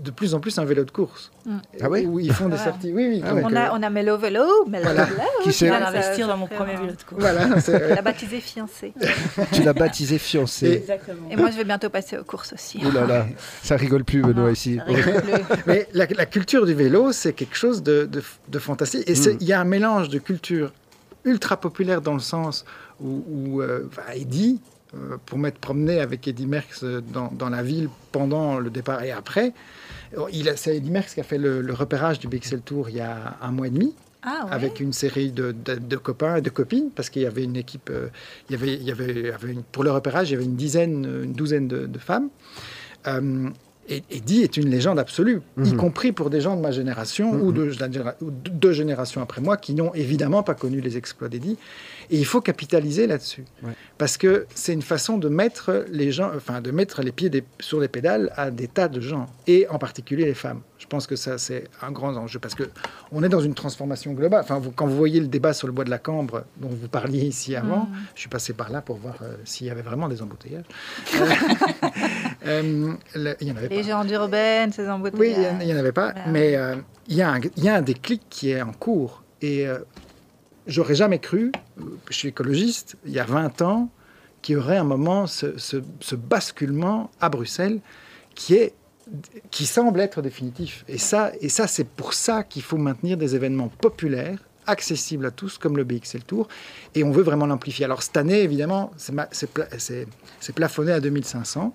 de plus en plus un vélo de course. Mm. Ah oui Où ils font des Ouais. sorties. Oui, oui. Ah On euh, a, on a Mélo Vélo, Mélo Voilà. Vélo, (laughs) Qui ça- investir dans mon premier vélo de course. Voilà, (laughs) On l'a baptisé fiancé. (laughs) Tu l'as baptisé fiancé. Exactement. Et moi, je vais bientôt passer aux courses aussi. Ouh là là, ça rigole plus, Benoît, Non, ici. Mais la, la culture du vélo, c'est quelque chose de, de- de fantastique. Et Mm. il y a un mélange de culture ultra populaire dans le sens où, où, euh, enfin, Eddie, euh, pour m'être promené avec Eddie Merckx euh, dans, dans la ville pendant le départ et après, euh, c'est Merckx qui a fait le, le repérage du BXL Tour il y a un mois et demi Ah ouais. avec une série de, de- de copains et de copines, parce qu'il y avait une équipe, euh, il y avait, il y avait, il y avait une- pour le repérage, il y avait une dizaine, une douzaine de, de femmes. Euh, et Eddie est une légende absolue, y Mhm. compris pour des gens de ma génération ou, de, la généra- ou de- deux générations après moi qui n'ont évidemment pas connu les exploits d'Eddie. Et il faut capitaliser là-dessus, Ouais. parce que c'est une façon de mettre les gens, enfin de mettre les pieds des- sur les pédales à des tas de gens, et en particulier les femmes. Je pense que ça c'est un grand enjeu, parce que on est dans une transformation globale. Enfin, vous- quand vous voyez le débat sur le bois de la Cambre dont vous parliez ici avant, Mm. je suis passé par là pour voir euh, s'il y avait vraiment des embouteillages. (laughs) Euh, le- il y en avait Les pas. gens d'urbaine, ces Oui, il embouteillages. n'y en avait pas, Voilà. mais euh, il y, a un- il y a un déclic qui est en cours. Et euh, j'aurais jamais cru, euh, je suis écologiste, il y a 20 ans, qu'il y aurait un moment, ce, ce- ce basculement à Bruxelles qui, est, qui semble être définitif. Et ça, et ça c'est pour ça qu'il faut maintenir des événements populaires accessibles à tous, comme le BXL Tour, et on veut vraiment l'amplifier. Alors cette année, évidemment, c'est pla- plafonné à 2500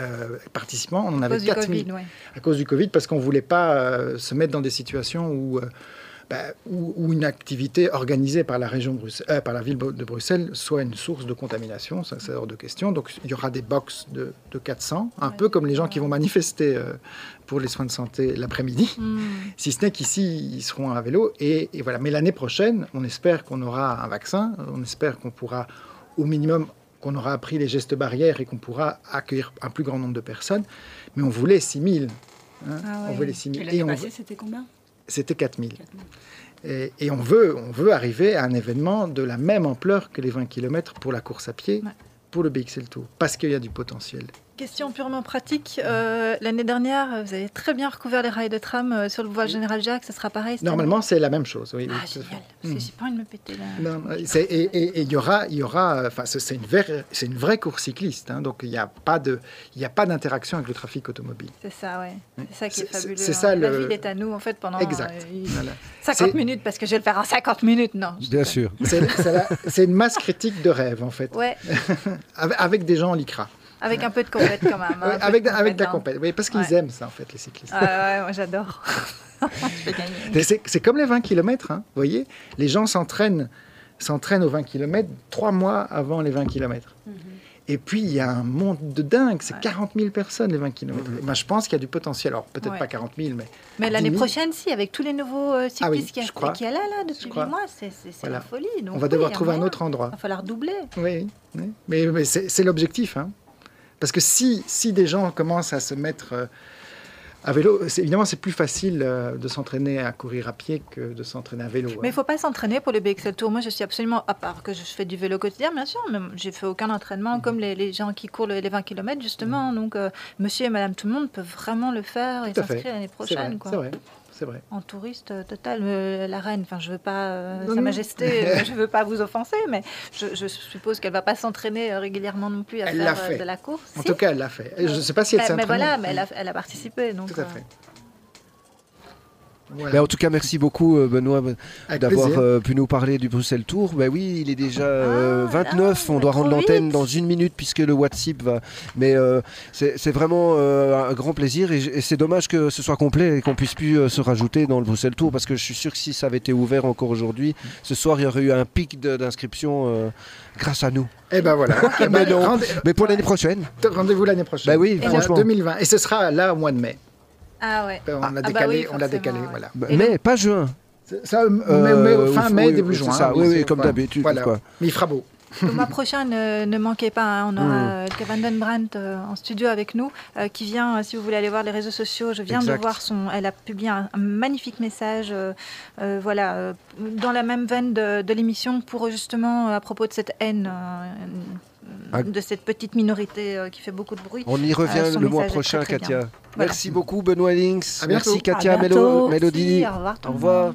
euh, participants. On en avait cause du 4000 Covid, ouais. à cause du Covid, parce qu'on ne voulait pas euh, se mettre dans des situations où, euh, bah, où, où une activité organisée par la région Bruxelles, euh, par la ville de Bruxelles soit une source de contamination, ça c'est hors de question. Donc il y aura des box de, de 400, un Ouais. peu comme les gens qui vont manifester euh, pour les soins de santé l'après-midi. Hmm. (laughs) Si ce n'est qu'ici, ils seront à vélo. Et, et voilà. Mais l'année prochaine, on espère qu'on aura un vaccin. On espère qu'on pourra, au minimum, qu'on aura appris les gestes barrières et qu'on pourra accueillir un plus grand nombre de personnes. Mais on voulait 6 000. hein. Ah ouais. On voulait 6 Et 000. l'année Et on c'était combien? C'était 4 000. Et, et on, veut, on veut arriver à un événement de la même ampleur que les 20 km pour la course à pied, Ouais. pour le BXL Tour, parce qu'il y a du potentiel. Question purement pratique. Euh, L'année dernière, vous avez très bien recouvert les rails de tram euh, sur le voie Général Jacques. Ça sera pareil Normalement, c'est la même chose. Oui, oui, Ah, fait. génial. Parce que Mm. j'ai pas envie de me péter là. Non, c'est- et et- et il y aura, il y aura, enfin, c'est une, vraie- c'est une vraie course cycliste, hein, donc il n'y a pas de, il y a pas d'interaction avec le trafic automobile. C'est ça, ouais. Oui. C'est ça qui est fabuleux. c'est hein. ça, La le- ville est à nous en fait pendant Exact. euh, il- Voilà. 50 C'est- minutes parce que je vais le faire en 50 minutes. Non. Bien sûr. C'est une masse critique de rêve en fait, Ouais, (laughs) avec, avec des gens en lycra, avec un peu de compète quand même. hein, (laughs) avec, de avec de la hein. compète, oui, parce qu'ils Ouais. aiment ça en fait les cyclistes. Ah ouais, moi j'adore. (laughs) C'est comme les 20 km, vous voyez Les gens s'entraînent s'entraînent aux 20 km trois mois avant les 20 km. Et puis, il y a un monde de dingue. C'est Ouais. 40 000 personnes, les 20 km. Ben, je pense qu'il y a du potentiel. Alors, peut-être Ouais. pas 40 000, mais Mais l'année 10 000. prochaine, si, avec tous les nouveaux euh, cyclistes Ah oui, qui, je crois. qui est là, là, depuis. 8 mois, c'est Voilà. la folie. Donc on va oui, devoir y a trouver un moyen. autre endroit. Il va falloir doubler. Oui, oui. mais, mais c'est c'est l'objectif. hein. Parce que si, si des gens commencent à se mettre euh, à vélo, évidemment, c'est plus facile euh, de s'entraîner à courir à pied que de s'entraîner à vélo. Mais il hein. ne faut pas s'entraîner pour le BXL Tour. Moi, je suis absolument, à part que je fais du vélo quotidien, bien sûr, mais j'ai fait aucun entraînement comme les, les gens qui courent le- les 20 km, justement. Donc, euh, monsieur et madame tout le monde peuvent vraiment le faire et s'inscrire l'année prochaine. c'est vrai. C'est vrai. En touriste euh, total, Euh, la reine, enfin je veux pas, euh, Non, Sa non. Majesté, (laughs) je veux pas vous offenser, mais je, je suppose qu'elle va pas s'entraîner régulièrement non plus à Elle faire fait. de la course. En Si. tout cas, elle l'a fait. Je ne sais pas si elle mais, s'est mais entraînée. voilà, mais elle a, elle a participé. Donc, Tout à euh, fait. Voilà. Ben, en tout cas, merci beaucoup, euh, Benoît, Avec d'avoir euh, pu nous parler du Bruxelles Tour. Ben oui, il est déjà euh, Ah, 29. là, on doit rendre l'antenne dans une minute puisque le WhatsApp va. Mais euh, c'est vraiment euh, un grand plaisir et, et c'est dommage que ce soit complet et qu'on puisse plus euh, se rajouter dans le Bruxelles Tour parce que je suis sûr que si ça avait été ouvert encore aujourd'hui, ce soir il y aurait eu un pic d'inscription euh, grâce à nous. Eh ben voilà. (laughs) Eh ben, Mais non. rendez- Mais pour l'année prochaine. Rendez-vous l'année prochaine. Ben oui, franchement. 2020. Et ce sera là au mois de mai. Ah ouais. On Ah, l'a bah décalé. oui, on l'a décalé. ouais. Voilà. Bah, Et mais pas juin. Ça, Euh, fin mai, oui, début juin. ça. hein, Oui, oui, comme voilà. d'habitude, Voilà. quoi. Mais il fera beau. Le mois prochain, ne, ne manquez pas, hein, on aura Mm. euh, Kevin Dunbrandt euh, en studio avec nous, euh, qui vient, si vous voulez aller voir les réseaux sociaux, je viens Exact. de voir son, elle a publié un, un magnifique message, euh, euh, voilà, euh, dans la même veine de, de l'émission pour justement euh, à propos de cette haine. Ah. de cette petite minorité euh, qui fait beaucoup de bruit. On y revient Euh, son le mois prochain, très, très Katia. Voilà. Merci beaucoup, Benoît Links. Merci, Katia. Mélo- Mélodie. Merci, au revoir Au revoir.